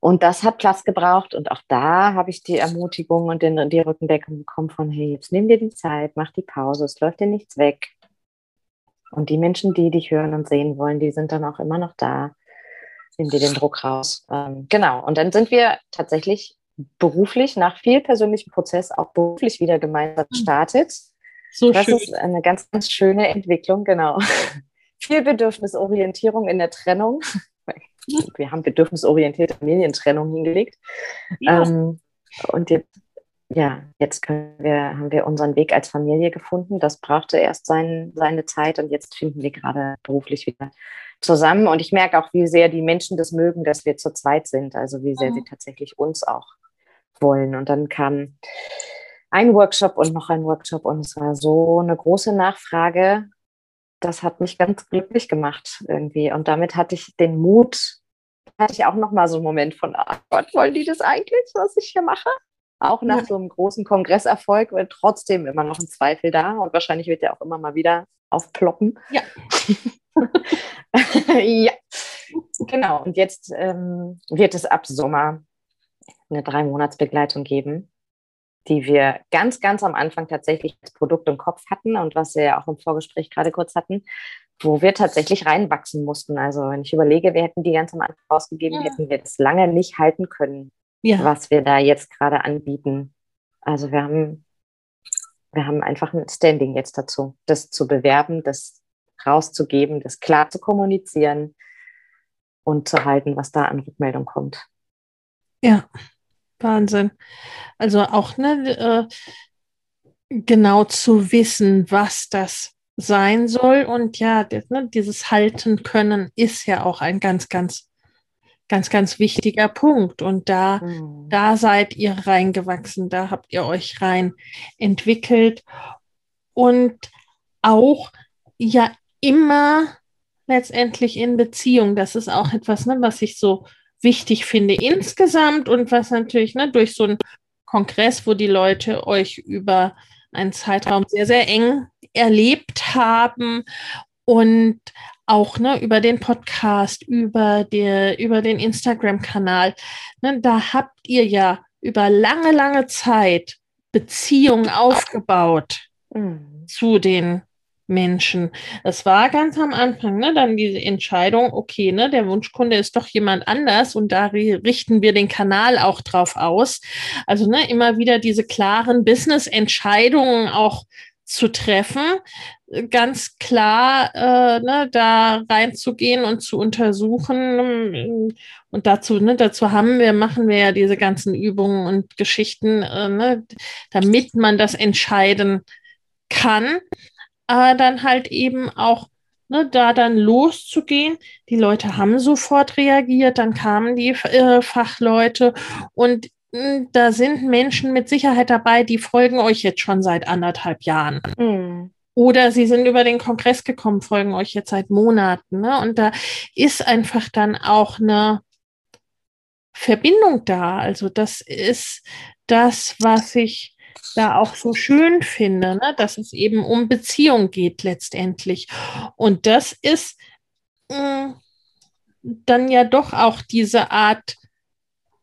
Speaker 2: und das hat Platz gebraucht und auch da habe ich die Ermutigung und den, die Rückendeckung bekommen von, hey, jetzt nimm dir die Zeit, mach die Pause, es läuft dir nichts weg. Und die Menschen, die dich hören und sehen wollen, die sind dann auch immer noch da. Nimm dir den Druck raus. Ähm, genau. Und dann sind wir tatsächlich beruflich nach viel persönlichem Prozess auch beruflich wieder gemeinsam hm. gestartet. So das schön. ist eine ganz, ganz schöne Entwicklung, genau. viel Bedürfnisorientierung in der Trennung. Wir haben bedürfnisorientierte Familientrennung hingelegt. Ja. Ähm, und jetzt, ja, jetzt wir, haben wir unseren Weg als Familie gefunden. Das brauchte erst sein, seine Zeit und jetzt finden wir gerade beruflich wieder zusammen. Und ich merke auch, wie sehr die Menschen das mögen, dass wir zu zweit sind. Also wie sehr mhm. sie tatsächlich uns auch wollen. Und dann kam ein Workshop und noch ein Workshop und es war so eine große Nachfrage. Das hat mich ganz glücklich gemacht irgendwie. Und damit hatte ich den Mut, hatte ich auch noch mal so einen Moment von, ach Gott, wollen die das eigentlich, was ich hier mache? Auch nach so einem großen Kongresserfolg wird trotzdem immer noch ein Zweifel da und wahrscheinlich wird der auch immer mal wieder aufploppen.
Speaker 1: Ja.
Speaker 2: ja, genau. Und jetzt ähm, wird es ab Sommer eine Drei-Monats-Begleitung geben, die wir ganz, ganz am Anfang tatsächlich als Produkt im Kopf hatten und was wir ja auch im Vorgespräch gerade kurz hatten, wo wir tatsächlich reinwachsen mussten. Also wenn ich überlege, wir hätten die ganz am Anfang rausgegeben, ja. hätten wir das lange nicht halten können, ja. was wir da jetzt gerade anbieten. Also wir haben, wir haben einfach ein Standing jetzt dazu, das zu bewerben, das rauszugeben, das klar zu kommunizieren und zu halten, was da an Rückmeldung kommt.
Speaker 1: Ja, Wahnsinn. Also auch ne, äh, genau zu wissen, was das sein soll. Und ja, ne, dieses Halten können ist ja auch ein ganz, ganz, ganz, ganz wichtiger Punkt. Und da, mhm. da seid ihr reingewachsen, da habt ihr euch rein entwickelt und auch ja immer letztendlich in Beziehung. Das ist auch etwas, ne, was ich so wichtig finde insgesamt und was natürlich ne, durch so einen Kongress, wo die Leute euch über einen Zeitraum sehr, sehr eng erlebt haben und auch ne, über den Podcast, über, der, über den Instagram-Kanal. Ne, da habt ihr ja über lange, lange Zeit Beziehungen aufgebaut mhm. zu den Menschen. Es war ganz am Anfang, ne, dann diese Entscheidung, okay, ne, der Wunschkunde ist doch jemand anders und da richten wir den Kanal auch drauf aus. Also ne, immer wieder diese klaren Business-Entscheidungen auch zu treffen, ganz klar äh, ne, da reinzugehen und zu untersuchen. Und dazu, ne, dazu haben wir, machen wir ja diese ganzen Übungen und Geschichten, äh, ne, damit man das entscheiden kann aber dann halt eben auch ne, da dann loszugehen. Die Leute haben sofort reagiert, dann kamen die äh, Fachleute und mh, hm, da sind Menschen mit Sicherheit dabei, die folgen euch jetzt schon seit anderthalb Jahren. Mhm. Oder sie sind über den Kongress gekommen, folgen euch jetzt seit Monaten. Ne? Und da ist einfach dann auch eine Verbindung da. Also das ist das, was ich da auch so schön finde, ne? dass es eben um Beziehung geht letztendlich. Und das ist mh, mm, dann ja doch auch diese Art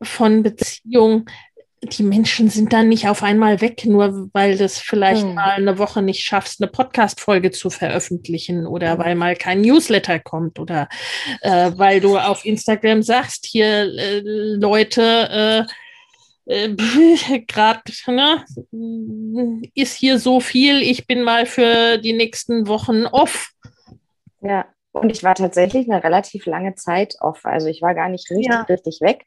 Speaker 1: von Beziehung. Die Menschen sind dann nicht auf einmal weg, nur weil du es vielleicht hm. mal eine Woche nicht schaffst, eine Podcast-Folge zu veröffentlichen oder hm. weil mal kein Newsletter kommt oder äh, weil du auf Instagram sagst, hier äh, Leute, äh, äh, gerade ne, ist hier so viel, ich bin mal für die nächsten Wochen off.
Speaker 2: Ja, und ich war tatsächlich eine relativ lange Zeit off. Also ich war gar nicht richtig, ja. richtig weg.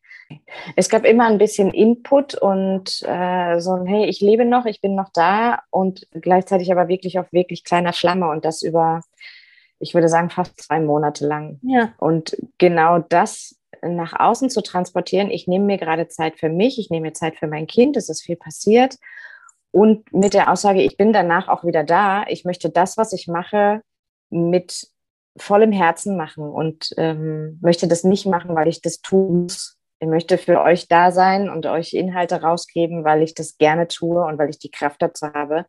Speaker 2: Es gab immer ein bisschen Input und äh, so ein, hey, ich lebe noch, ich bin noch da und gleichzeitig aber wirklich auf wirklich kleiner Flamme und das über, ich würde sagen, fast zwei Monate lang.
Speaker 1: Ja.
Speaker 2: Und genau das nach außen zu transportieren, ich nehme mir gerade Zeit für mich, ich nehme mir Zeit für mein Kind, es ist viel passiert. Und mit der Aussage, ich bin danach auch wieder da, ich möchte das, was ich mache, mit vollem Herzen machen und ähm, möchte das nicht machen, weil ich das tun muss. Ich möchte für euch da sein und euch Inhalte rausgeben, weil ich das gerne tue und weil ich die Kraft dazu habe.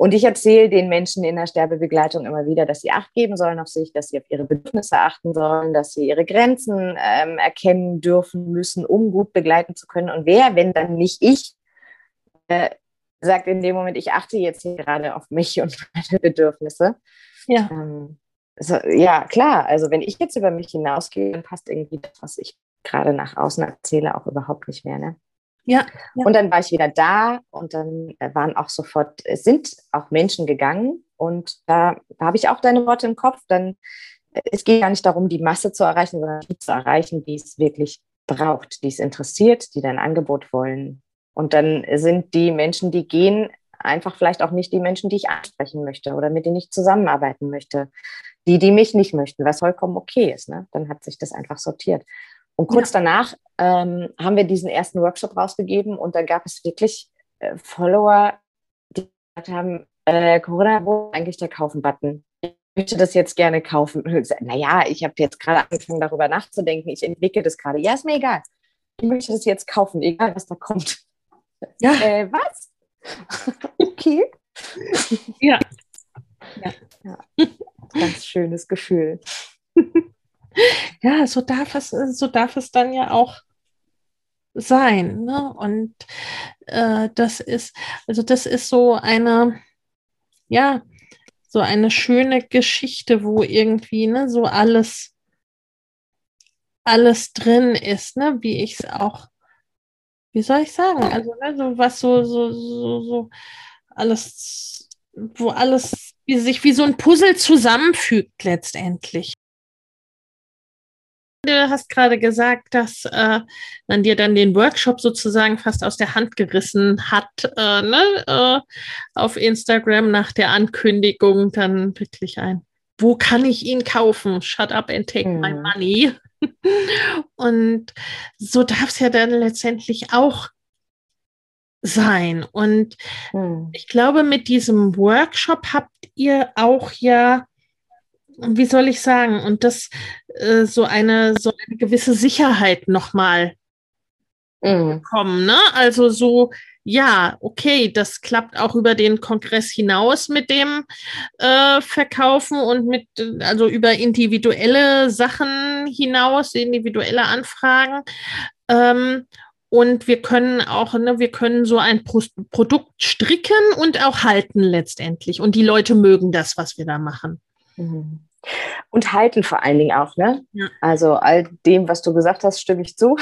Speaker 2: Und ich erzähle den Menschen in der Sterbebegleitung immer wieder, dass sie Acht geben sollen auf sich, dass sie auf ihre Bedürfnisse achten sollen, dass sie ihre Grenzen ähm, erkennen dürfen müssen, um gut begleiten zu können. Und wer, wenn dann nicht ich, äh, sagt in dem Moment, ich achte jetzt hier gerade auf mich und meine Bedürfnisse.
Speaker 1: Ja. Ähm,
Speaker 2: so, ja, klar. Also wenn ich jetzt über mich hinausgehe, dann passt irgendwie das, was ich gerade nach außen erzähle, auch überhaupt nicht mehr. Ne?
Speaker 1: Ja,
Speaker 2: ja. Und dann war ich wieder da und dann äh, waren auch sofort, es sind auch Menschen gegangen und da, da habe ich auch deine Worte im Kopf. Dann, äh, es geht gar nicht darum, die Masse zu erreichen, sondern die zu erreichen, die es wirklich braucht, die es interessiert, die dein Angebot wollen. Und dann sind die Menschen, die gehen, einfach vielleicht auch nicht die Menschen, die ich ansprechen möchte oder mit denen ich zusammenarbeiten möchte die, die mich nicht möchten, was vollkommen okay ist. Ne? Dann hat sich das einfach sortiert. Und kurz ja. danach ähm, haben wir diesen ersten Workshop rausgegeben und da gab es wirklich äh, Follower, die gesagt haben, äh, Corona, wo ist eigentlich der Kaufen-Button? Ich möchte das jetzt gerne kaufen. Naja, ich habe jetzt gerade angefangen, darüber nachzudenken. Ich entwickle das gerade. Ja, ist mir egal. Ich möchte das jetzt kaufen, egal was da kommt.
Speaker 1: Ja.
Speaker 2: Äh, was? okay.
Speaker 1: Ja.
Speaker 2: ja. ja ganz schönes Gefühl.
Speaker 1: Ja, so darf es, so darf es dann ja auch sein. Ne? Und äh, das ist, also das ist so eine, ja, so eine schöne Geschichte, wo irgendwie ne, so alles, alles drin ist, ne? wie ich es auch, wie soll ich sagen, also ne, so was so, so, so, so alles, wo alles wie sich wie so ein Puzzle zusammenfügt letztendlich. Du hast gerade gesagt, dass äh, man dir dann den Workshop sozusagen fast aus der Hand gerissen hat, äh, ne? äh, auf Instagram nach der Ankündigung dann wirklich ein. Wo kann ich ihn kaufen? Shut up and take mhm. my money. Und so darf es ja dann letztendlich auch sein. Und hm. ich glaube, mit diesem Workshop habt ihr auch ja, wie soll ich sagen, und das äh, so eine so eine gewisse Sicherheit nochmal mhm. bekommen. Ne? Also so, ja, okay, das klappt auch über den Kongress hinaus mit dem äh, Verkaufen und mit, also über individuelle Sachen hinaus, individuelle Anfragen. Ähm, und wir können auch, ne, wir können so ein Pro Produkt stricken und auch halten letztendlich. Und die Leute mögen das, was wir da machen.
Speaker 2: Mhm. Und halten vor allen Dingen auch, ne?
Speaker 1: Ja.
Speaker 2: Also all dem, was du gesagt hast, stimme ich zu.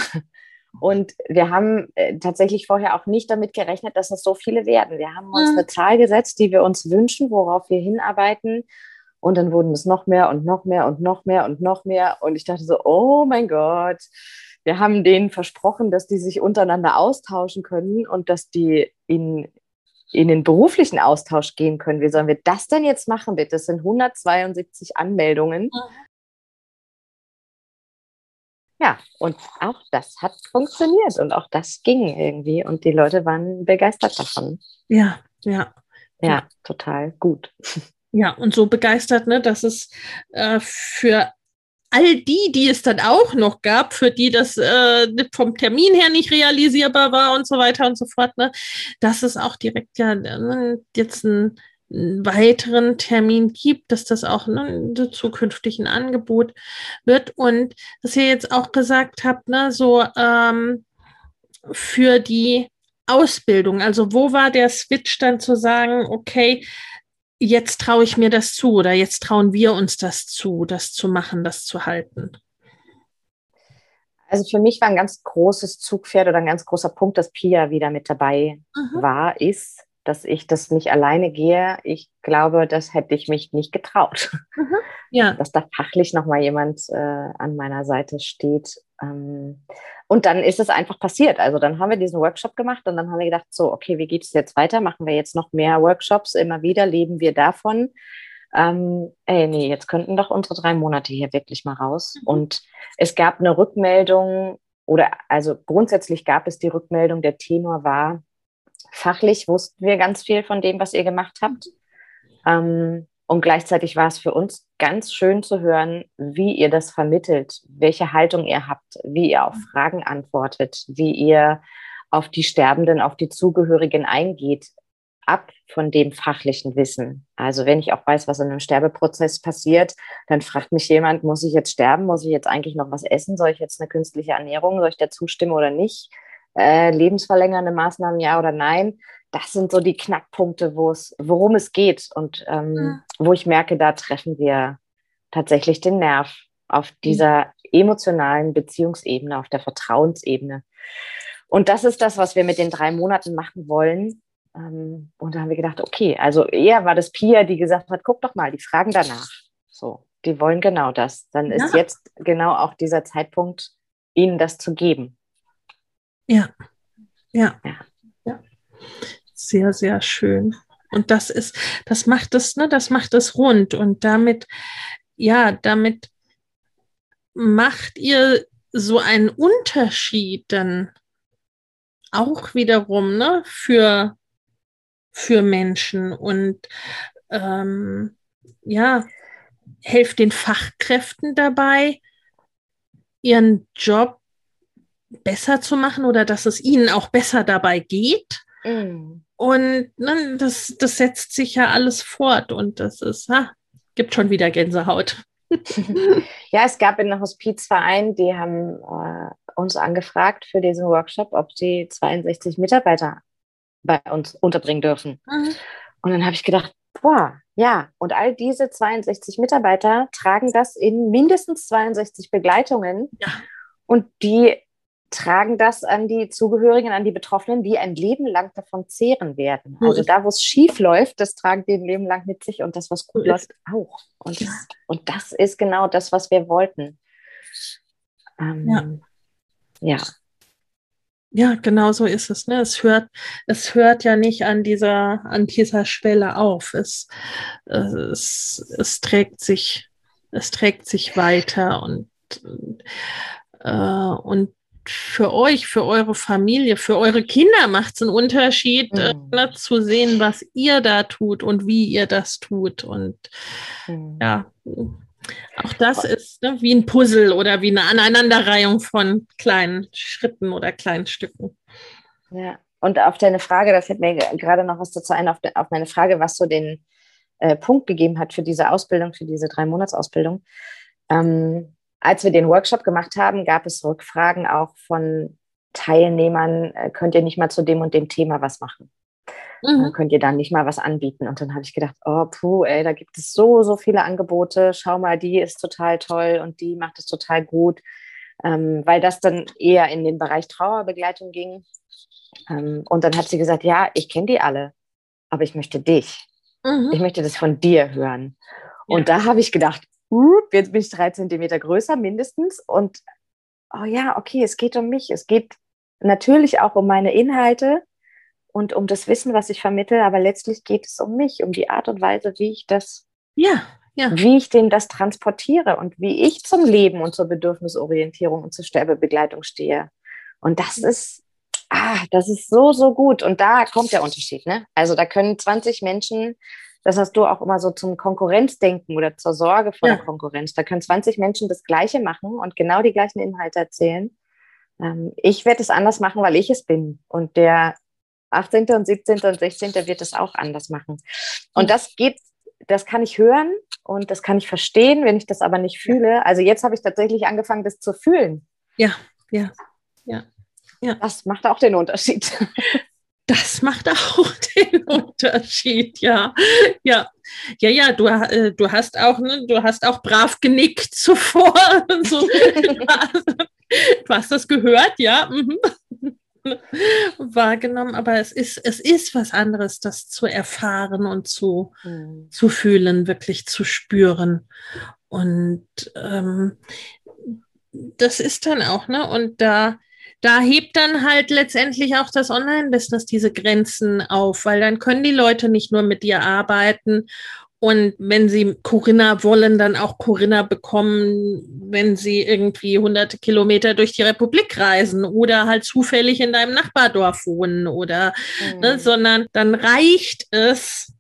Speaker 2: Und wir haben äh, tatsächlich vorher auch nicht damit gerechnet, dass es so viele werden. Wir haben uns eine Zahl gesetzt, die wir uns wünschen, worauf wir hinarbeiten. Und dann wurden es noch mehr und noch mehr und noch mehr und noch mehr. Und ich dachte so, oh mein Gott, wir haben denen versprochen, dass die sich untereinander austauschen können und dass die in, in den beruflichen Austausch gehen können. Wie sollen wir das denn jetzt machen, bitte? Das sind 172 Anmeldungen. Ja, und auch das hat funktioniert und auch das ging irgendwie und die Leute waren begeistert davon.
Speaker 1: Ja, ja.
Speaker 2: Ja, total gut.
Speaker 1: Ja, und so begeistert, ne, dass es äh, für all die, die es dann auch noch gab, für die das äh, vom Termin her nicht realisierbar war und so weiter und so fort, ne, dass es auch direkt ja ne, jetzt einen, weiteren Termin gibt, dass das auch ne, zukünftig ein Angebot wird. Und dass ihr jetzt auch gesagt habt, ne, so ähm, für die Ausbildung, also wo war der Switch dann zu sagen, okay, jetzt traue ich mir das zu oder jetzt trauen wir uns das zu, das zu machen, das zu halten?
Speaker 2: Also für mich war ein ganz großes Zugpferd oder ein ganz großer Punkt, dass Pia wieder mit dabei mhm. war, ist, dass ich das nicht alleine gehe. Ich glaube, das hätte ich mich nicht getraut. Mhm. Ja. Dass da fachlich nochmal jemand äh, an meiner Seite steht. Ähm, und dann ist es einfach passiert. Also dann haben wir diesen Workshop gemacht und dann haben wir gedacht, so, okay, wie geht es jetzt weiter? Machen wir jetzt noch mehr Workshops? Immer wieder leben wir davon ähm, ey, nee, jetzt könnten doch unsere drei Monate hier wirklich mal raus. Mhm. Und es gab eine Rückmeldung, oder also grundsätzlich gab es die Rückmeldung, der Tenor war, fachlich wussten wir ganz viel von dem, was ihr gemacht habt. Ähm, und gleichzeitig war es für uns ganz schön zu hören, wie ihr das vermittelt, welche Haltung ihr habt, wie ihr auf. Fragen antwortet, wie ihr auf die Sterbenden, auf die Zugehörigen eingeht, ab von dem fachlichen Wissen. Also wenn ich auch weiß, was in einem Sterbeprozess passiert, dann fragt mich jemand, muss ich jetzt sterben? Muss ich jetzt eigentlich noch was essen? Soll ich jetzt eine künstliche Ernährung? Soll ich da zustimmen oder nicht? Äh, lebensverlängernde Maßnahmen, ja oder nein? Das sind so die Knackpunkte, wo es, worum es geht und ähm, ja. wo ich merke, da treffen wir tatsächlich den Nerv auf dieser emotionalen Beziehungsebene, auf der Vertrauensebene. Und das ist das, was wir mit den drei Monaten machen wollen. Ähm, und da haben wir gedacht, okay, also eher war das Pia, die gesagt hat, guck doch mal, die fragen danach. So, die wollen genau das. Dann ist ja. jetzt genau auch dieser Zeitpunkt, ihnen das zu geben.
Speaker 1: Ja. ja, ja, ja, Sehr, sehr schön. Und das ist, das macht es, ne, das macht es rund. Und damit, ja, damit macht ihr so einen Unterschied dann auch wiederum, ne, für für Menschen und ähm, ja, helft den Fachkräften dabei, ihren Job besser zu machen oder dass es ihnen auch besser dabei geht. Mm. Und ne, das, das setzt sich ja alles fort und das ist, ha, gibt schon wieder Gänsehaut.
Speaker 2: ja, es gab in der Hospizverein, die haben äh, uns angefragt für diesen Workshop, ob sie 62 Mitarbeiter bei uns unterbringen dürfen. Mhm. Und dann habe ich gedacht, boah, ja, und all diese 62 Mitarbeiter tragen das in mindestens 62 Begleitungen. Ja. Und die tragen das an die Zugehörigen, an die Betroffenen, die ein Leben lang davon zehren werden. Also da, wo es schief läuft, das tragen die ein Leben lang mit sich und das, was gut läuft, auch. Und, ja. und das ist genau das, was wir wollten. Ähm, ja. ja.
Speaker 1: Ja, genau so ist es. Ne? Es hört, es hört ja nicht an dieser, an dieser Schwelle auf. Es, es, es trägt sich, es trägt sich weiter und, äh, und für euch, für eure Familie, für eure Kinder macht es einen Unterschied, äh, mhm. äh, zu sehen, was ihr da tut und wie ihr das tut. Und mhm. ja, auch das ist ne, wie ein Puzzle oder wie eine Aneinanderreihung von kleinen Schritten oder kleinen Stücken.
Speaker 2: Ja, und auf deine Frage, da fällt mir gerade noch was dazu ein, auf, de, auf meine Frage, was so den äh, Punkt gegeben hat für diese Ausbildung, für diese drei Monatsausbildung. Ähm, als wir den Workshop gemacht haben, gab es Rückfragen auch von Teilnehmern, äh, könnt ihr nicht mal zu dem und dem Thema was machen? Mhm. könnt ihr dann nicht mal was anbieten. Und dann habe ich gedacht, oh puh, ey, da gibt es so, so viele Angebote. Schau mal, die ist total toll und die macht es total gut. Ähm, weil das dann eher in den Bereich Trauerbegleitung ging. Ähm, und dann hat sie gesagt, ja, ich kenne die alle, aber ich möchte dich. Mhm. Ich möchte das von dir hören. Ja. Und da habe ich gedacht, jetzt bin ich drei Zentimeter größer mindestens. Und oh ja, okay, es geht um mich. Es geht natürlich auch um meine Inhalte, und um das Wissen, was ich vermittle, aber letztlich geht es um mich, um die Art und Weise, wie ich das, ja, ja. wie ich dem das transportiere und wie ich zum Leben und zur Bedürfnisorientierung und zur Sterbebegleitung stehe. Und das ist, ah, das ist so, so gut. Und da kommt der Unterschied, ne? Also da können 20 Menschen, das hast du auch immer so zum Konkurrenzdenken oder zur Sorge vor ja. der Konkurrenz. Da können 20 Menschen das Gleiche machen und genau die gleichen Inhalte erzählen. Ähm, ich werde es anders machen, weil ich es bin. Und der 18. und 17. und 16. wird es auch anders machen. Und das geht, das kann ich hören und das kann ich verstehen, wenn ich das aber nicht fühle. Also jetzt habe ich tatsächlich angefangen, das zu fühlen.
Speaker 1: Ja, ja, ja.
Speaker 2: ja. Das macht auch den Unterschied.
Speaker 1: Das macht auch den Unterschied, ja. Ja, ja, ja, du, äh, du hast auch, ne, du hast auch brav genickt zuvor. so, du hast das gehört, ja. Mhm. wahrgenommen, aber es ist, es ist was anderes, das zu erfahren und zu, mhm. zu fühlen, wirklich zu spüren. Und ähm, das ist dann auch, ne? Und da, da hebt dann halt letztendlich auch das Online-Business diese Grenzen auf, weil dann können die Leute nicht nur mit dir arbeiten und wenn sie Corinna wollen, dann auch Corinna bekommen, wenn sie irgendwie hunderte Kilometer durch die Republik reisen oder halt zufällig in deinem Nachbardorf wohnen oder, ne, mhm. ne, sondern dann reicht es,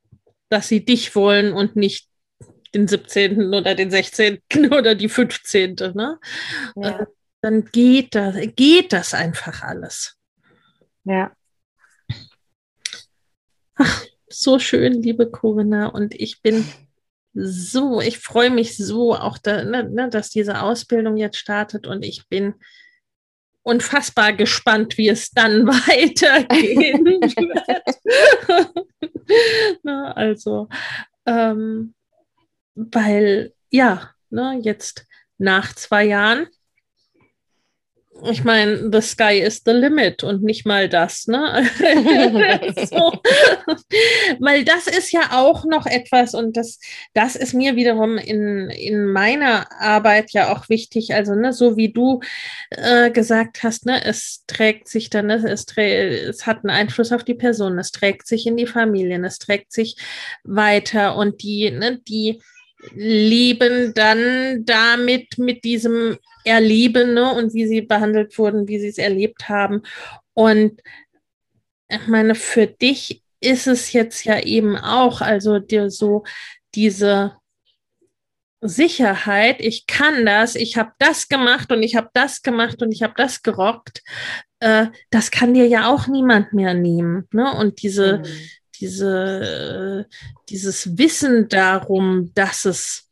Speaker 1: dass sie dich wollen und nicht den 17. oder den 16. oder die 15. Ne? Ja. Dann geht das, geht das einfach alles.
Speaker 2: Ja.
Speaker 1: Ach, so schön, liebe Corinna. Und ich bin so, ich freue mich so auch, da, ne, ne, dass diese Ausbildung jetzt startet und ich bin unfassbar gespannt, wie es dann weitergehen wird. ne, also, ähm, weil, ja, ne, jetzt nach zwei Jahren ich meine, the sky is the limit und nicht mal das, ne? so. Weil das ist ja auch noch etwas und das, das ist mir wiederum in, in meiner Arbeit ja auch wichtig. Also, ne, so wie du äh, gesagt hast, ne, es trägt sich dann, ne, es, es hat einen Einfluss auf die Person, es trägt sich in die Familien, es trägt sich weiter und die, ne, die leben dann damit mit diesem erleben ne, und wie sie behandelt wurden, wie sie es erlebt haben. Und ich meine, für dich ist es jetzt ja eben auch, also dir so diese Sicherheit, ich kann das, ich habe das gemacht und ich habe das gemacht und ich habe das gerockt, äh, das kann dir ja auch niemand mehr nehmen. Ne? Und diese, mhm. Diese, dieses Wissen darum, dass es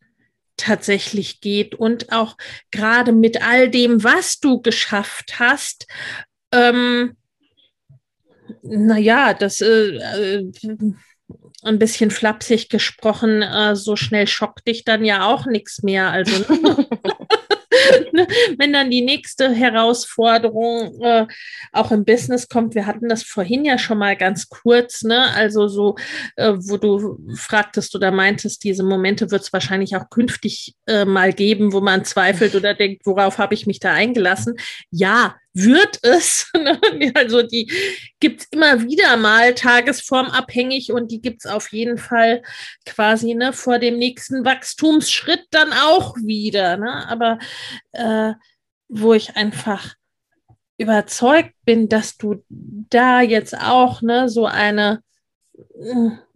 Speaker 1: tatsächlich geht und auch gerade mit all dem, was du geschafft hast, ähm, naja, das äh, äh, ein bisschen flapsig gesprochen, äh, so schnell schockt dich dann ja auch nichts mehr. Also wenn dann die nächste Herausforderung äh, auch im Business kommt, wir hatten das vorhin ja schon mal ganz kurz, ne? also so, äh, wo du fragtest oder meintest, diese Momente wird es wahrscheinlich auch künftig äh, mal geben, wo man zweifelt oder denkt, worauf habe ich mich da eingelassen? Ja, wird es. Ne? also die gibt es immer wieder mal tagesformabhängig und die gibt es auf jeden Fall quasi ne, vor dem nächsten Wachstumsschritt dann auch wieder. Ne? Aber äh, wo ich einfach überzeugt bin, dass du da jetzt auch ne, so eine,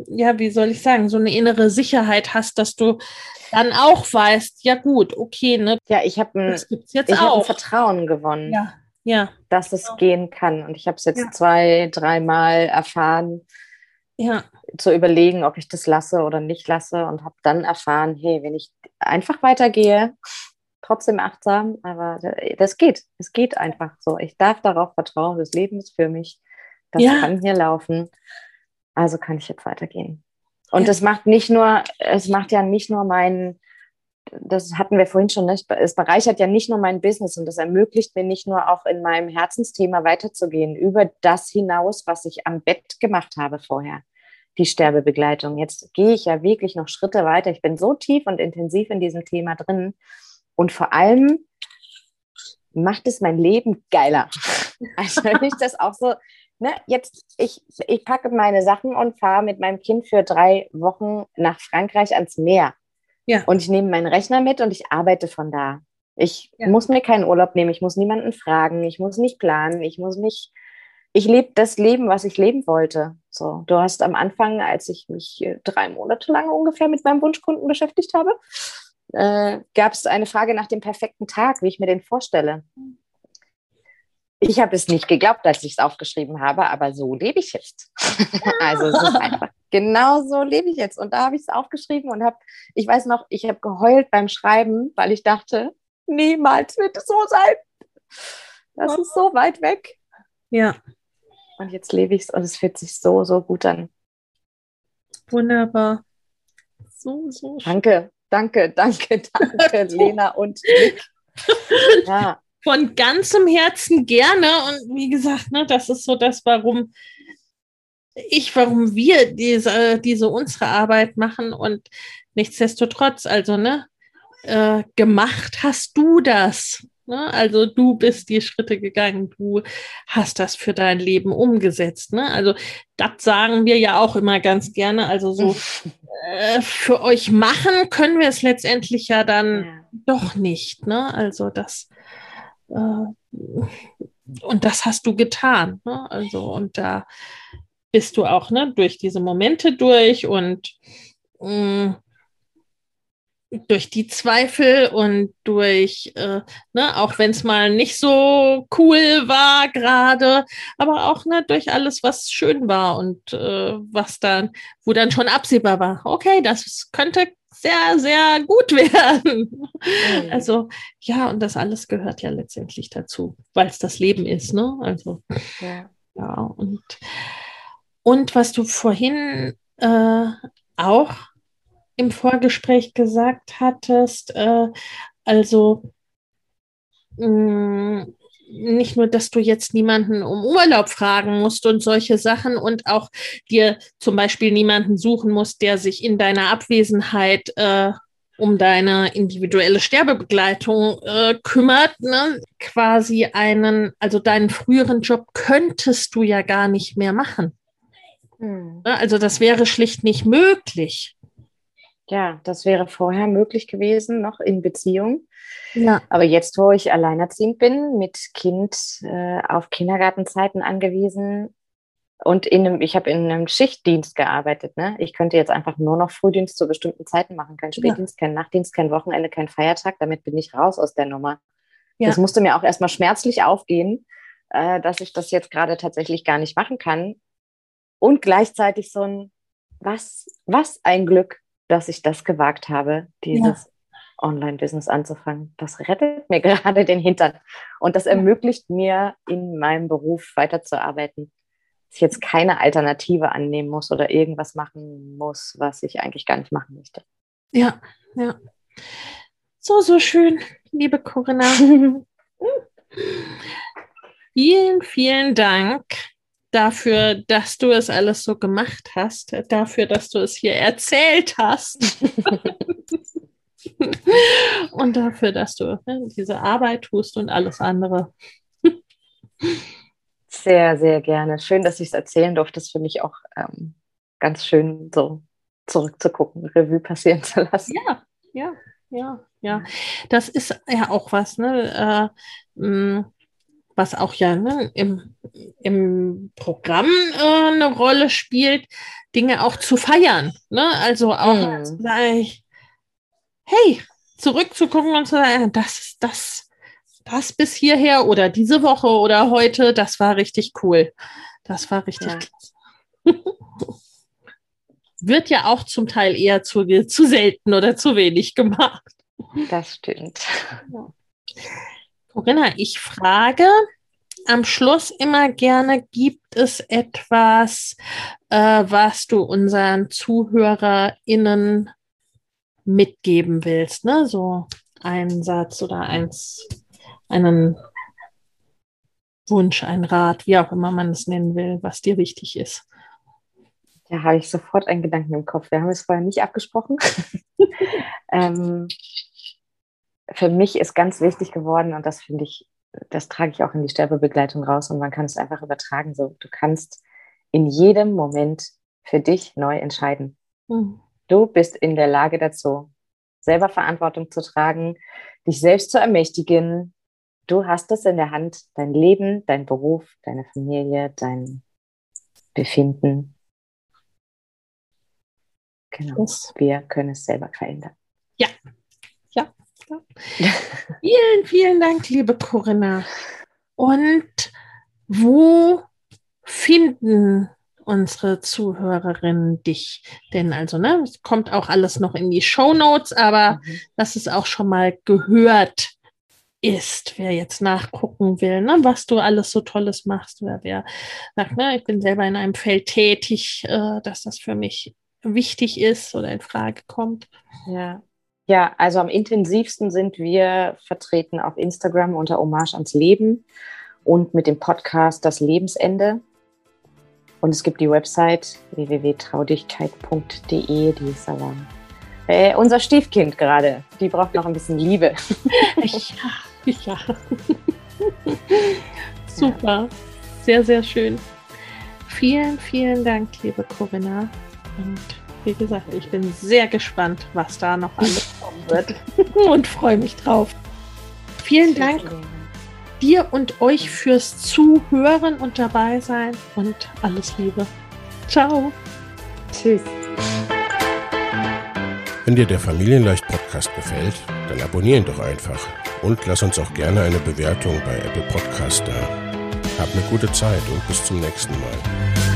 Speaker 1: ja, wie soll ich sagen, so eine innere Sicherheit hast, dass du dann auch weißt, ja gut, okay, ne?
Speaker 2: Ja, ich habe ein, hab ein Vertrauen gewonnen.
Speaker 1: Ja ja.
Speaker 2: dass es ja. gehen kann. Und ich habe es jetzt ja. zwei, dreimal erfahren,
Speaker 1: ja.
Speaker 2: zu überlegen, ob ich das lasse oder nicht lasse. Und habe dann erfahren, hey, wenn ich einfach weitergehe, trotzdem achtsam, aber das geht. Es geht einfach so. Ich darf darauf vertrauen, das Leben ist für mich. Das ja. kann hier laufen. Also kann ich jetzt weitergehen. Und es macht nicht nur, es macht ja nicht nur meinen das hatten wir vorhin schon, nicht, es bereichert ja nicht nur mein Business und das ermöglicht mir nicht nur auch in meinem Herzensthema weiterzugehen, über das hinaus, was ich am Bett gemacht habe vorher, die Sterbebegleitung. Jetzt gehe ich ja wirklich noch Schritte weiter. Ich bin so tief und intensiv in diesem Thema drin und vor allem macht es mein Leben geiler. Also wenn ich das auch so, ne, jetzt, ich, ich packe meine Sachen und fahre mit meinem Kind für drei Wochen nach Frankreich ans Meer ja. Und ich nehme meinen Rechner mit und ich arbeite von da. Ich ja. muss mir keinen Urlaub nehmen, ich muss niemanden fragen, ich muss nicht planen, ich muss nicht, ich lebe das Leben, was ich leben wollte. So, du hast am Anfang, als ich mich drei Monate lang ungefähr mit meinem Wunschkunden beschäftigt habe, äh, gab es eine Frage nach dem perfekten Tag, wie ich mir den vorstelle. Ich habe es nicht geglaubt, als ich es aufgeschrieben habe, aber so lebe ich jetzt. also es ist einfach genau so lebe ich jetzt. Und da habe ich es aufgeschrieben und habe, ich weiß noch, ich habe geheult beim Schreiben, weil ich dachte, niemals wird es so sein. Das ist so weit weg.
Speaker 1: Ja.
Speaker 2: Und jetzt lebe ich es und es fühlt sich so, so gut an.
Speaker 1: Wunderbar. So, so
Speaker 2: schön. Danke, danke, danke, danke, Lena und Nick. Ja,
Speaker 1: von ganzem Herzen gerne. Und wie gesagt, ne, das ist so das, warum ich, warum wir diese, diese unsere Arbeit machen und nichtsdestotrotz, also, ne, äh, gemacht hast du das. Ne? Also du bist die Schritte gegangen, du hast das für dein Leben umgesetzt. Ne? Also das sagen wir ja auch immer ganz gerne. Also so äh, für euch machen können wir es letztendlich ja dann ja. doch nicht. Ne? Also das äh, und das hast du getan. Ne? Also und da bist du auch ne, durch diese Momente durch und mh, mm, durch die Zweifel und durch, äh, ne, auch wenn es mal nicht so cool war gerade, aber auch ne, durch alles, was schön war und äh, was dann, wo dann schon absehbar war, okay, das könnte sehr, sehr gut werden. Mhm. Also ja, und das alles gehört ja letztendlich dazu, weil es das Leben ist, ne? Also ja, ja und, und was du vorhin äh, auch im Vorgespräch gesagt hattest, äh, also mh, mm, nicht nur, dass du jetzt niemanden um Urlaub fragen musst und solche Sachen und auch dir zum Beispiel niemanden suchen musst, der sich in deiner Abwesenheit äh, um deine individuelle Sterbebegleitung äh, kümmert, ne? quasi einen, also deinen früheren Job könntest du ja gar nicht mehr machen. Hm. Also das wäre schlicht nicht möglich.
Speaker 2: Ja, das wäre vorher möglich gewesen, noch in Beziehung. Ja. Aber jetzt, wo ich alleinerziehend bin, mit Kind äh, auf Kindergartenzeiten angewiesen und in einem, ich habe in einem Schichtdienst gearbeitet. Ne? Ich könnte jetzt einfach nur noch Frühdienst zu bestimmten Zeiten machen, kein Spätdienst, ja. kein Nachtdienst, kein Wochenende, kein Feiertag. Damit bin ich raus aus der Nummer. Ja. Das musste mir auch erstmal schmerzlich aufgehen, äh, dass ich das jetzt gerade tatsächlich gar nicht machen kann. Und gleichzeitig so ein, was, was ein Glück, dass ich das gewagt habe, dieses ja. Online-Business anzufangen. Das rettet mir gerade den Hintern und das ermöglicht mir, in meinem Beruf weiterzuarbeiten. Dass ich jetzt keine Alternative annehmen muss oder irgendwas machen muss, was ich eigentlich gar nicht machen möchte.
Speaker 1: Ja, ja. So, so schön, liebe Corinna. vielen, vielen Dank dafür, dass du es alles so gemacht hast, dafür, dass du es hier erzählt hast. und dafür, dass du ne, diese Arbeit tust und alles andere.
Speaker 2: Sehr, sehr gerne. Schön, dass ich es erzählen durfte. Das finde ich auch ähm, ganz schön, so zurückzugucken, Revue passieren zu lassen.
Speaker 1: Ja, ja, ja, ja. Das ist ja auch was, ne? Äh, was auch ja ne, im, im Programm äh, eine Rolle spielt, Dinge auch zu feiern. Ne? Also auch mhm. zu sagen, hey, zurückzugucken und zu sagen, das, das, das bis hierher oder diese Woche oder heute, das war richtig cool. Das war richtig ja. klasse. Wird ja auch zum Teil eher zu, zu selten oder zu wenig gemacht.
Speaker 2: Das stimmt. Ja.
Speaker 1: Corinna, ich frage am Schluss immer gerne, gibt es etwas, äh, was du unseren ZuhörerInnen mitgeben willst? Ne? So einen Satz oder eins, einen Wunsch, ein Rat, wie auch immer man es nennen will, was dir wichtig ist.
Speaker 2: Da habe ich sofort einen Gedanken im Kopf. Wir haben es vorher nicht abgesprochen. ähm, für mich ist ganz wichtig geworden, und das finde ich, das trage ich auch in die Sterbebegleitung raus und man kann es einfach übertragen. So, du kannst in jedem Moment für dich neu entscheiden. Mhm. Du bist in der Lage dazu, selber Verantwortung zu tragen, dich selbst zu ermächtigen. Du hast es in der Hand, dein Leben, dein Beruf, deine Familie, dein Befinden. Genau. Wir können es selber verändern.
Speaker 1: Ja, vielen, vielen Dank, liebe Corinna. Und wo finden unsere Zuhörerinnen dich? Denn also, ne, es kommt auch alles noch in die Show Notes, aber mhm. dass es auch schon mal gehört ist, wer jetzt nachgucken will, ne, was du alles so Tolles machst oder wer sagt, ne, ich bin selber in einem Feld tätig, äh, dass das für mich wichtig ist oder in Frage kommt.
Speaker 2: Ja, Ja, also am intensivsten sind wir vertreten auf Instagram unter Hommage ans Leben und mit dem Podcast Das Lebensende. Und es gibt die Website www.traudigkeit.de, die ist aber äh, unser Stiefkind gerade. Die braucht noch ein bisschen Liebe.
Speaker 1: ja, ja. Super, sehr, sehr schön. Vielen, vielen Dank, liebe Corinna. Und wie gesagt, ich bin sehr gespannt, was da noch alles kommen wird und freue mich drauf. Vielen Dank dir und euch fürs Zuhören und dabei sein und alles Liebe. Ciao.
Speaker 2: Tschüss.
Speaker 3: Wenn dir der Familienleicht Podcast gefällt, dann abonnier ihn doch einfach und lass uns auch gerne eine Bewertung bei Apple Podcast da. Hab eine gute Zeit und bis zum nächsten Mal.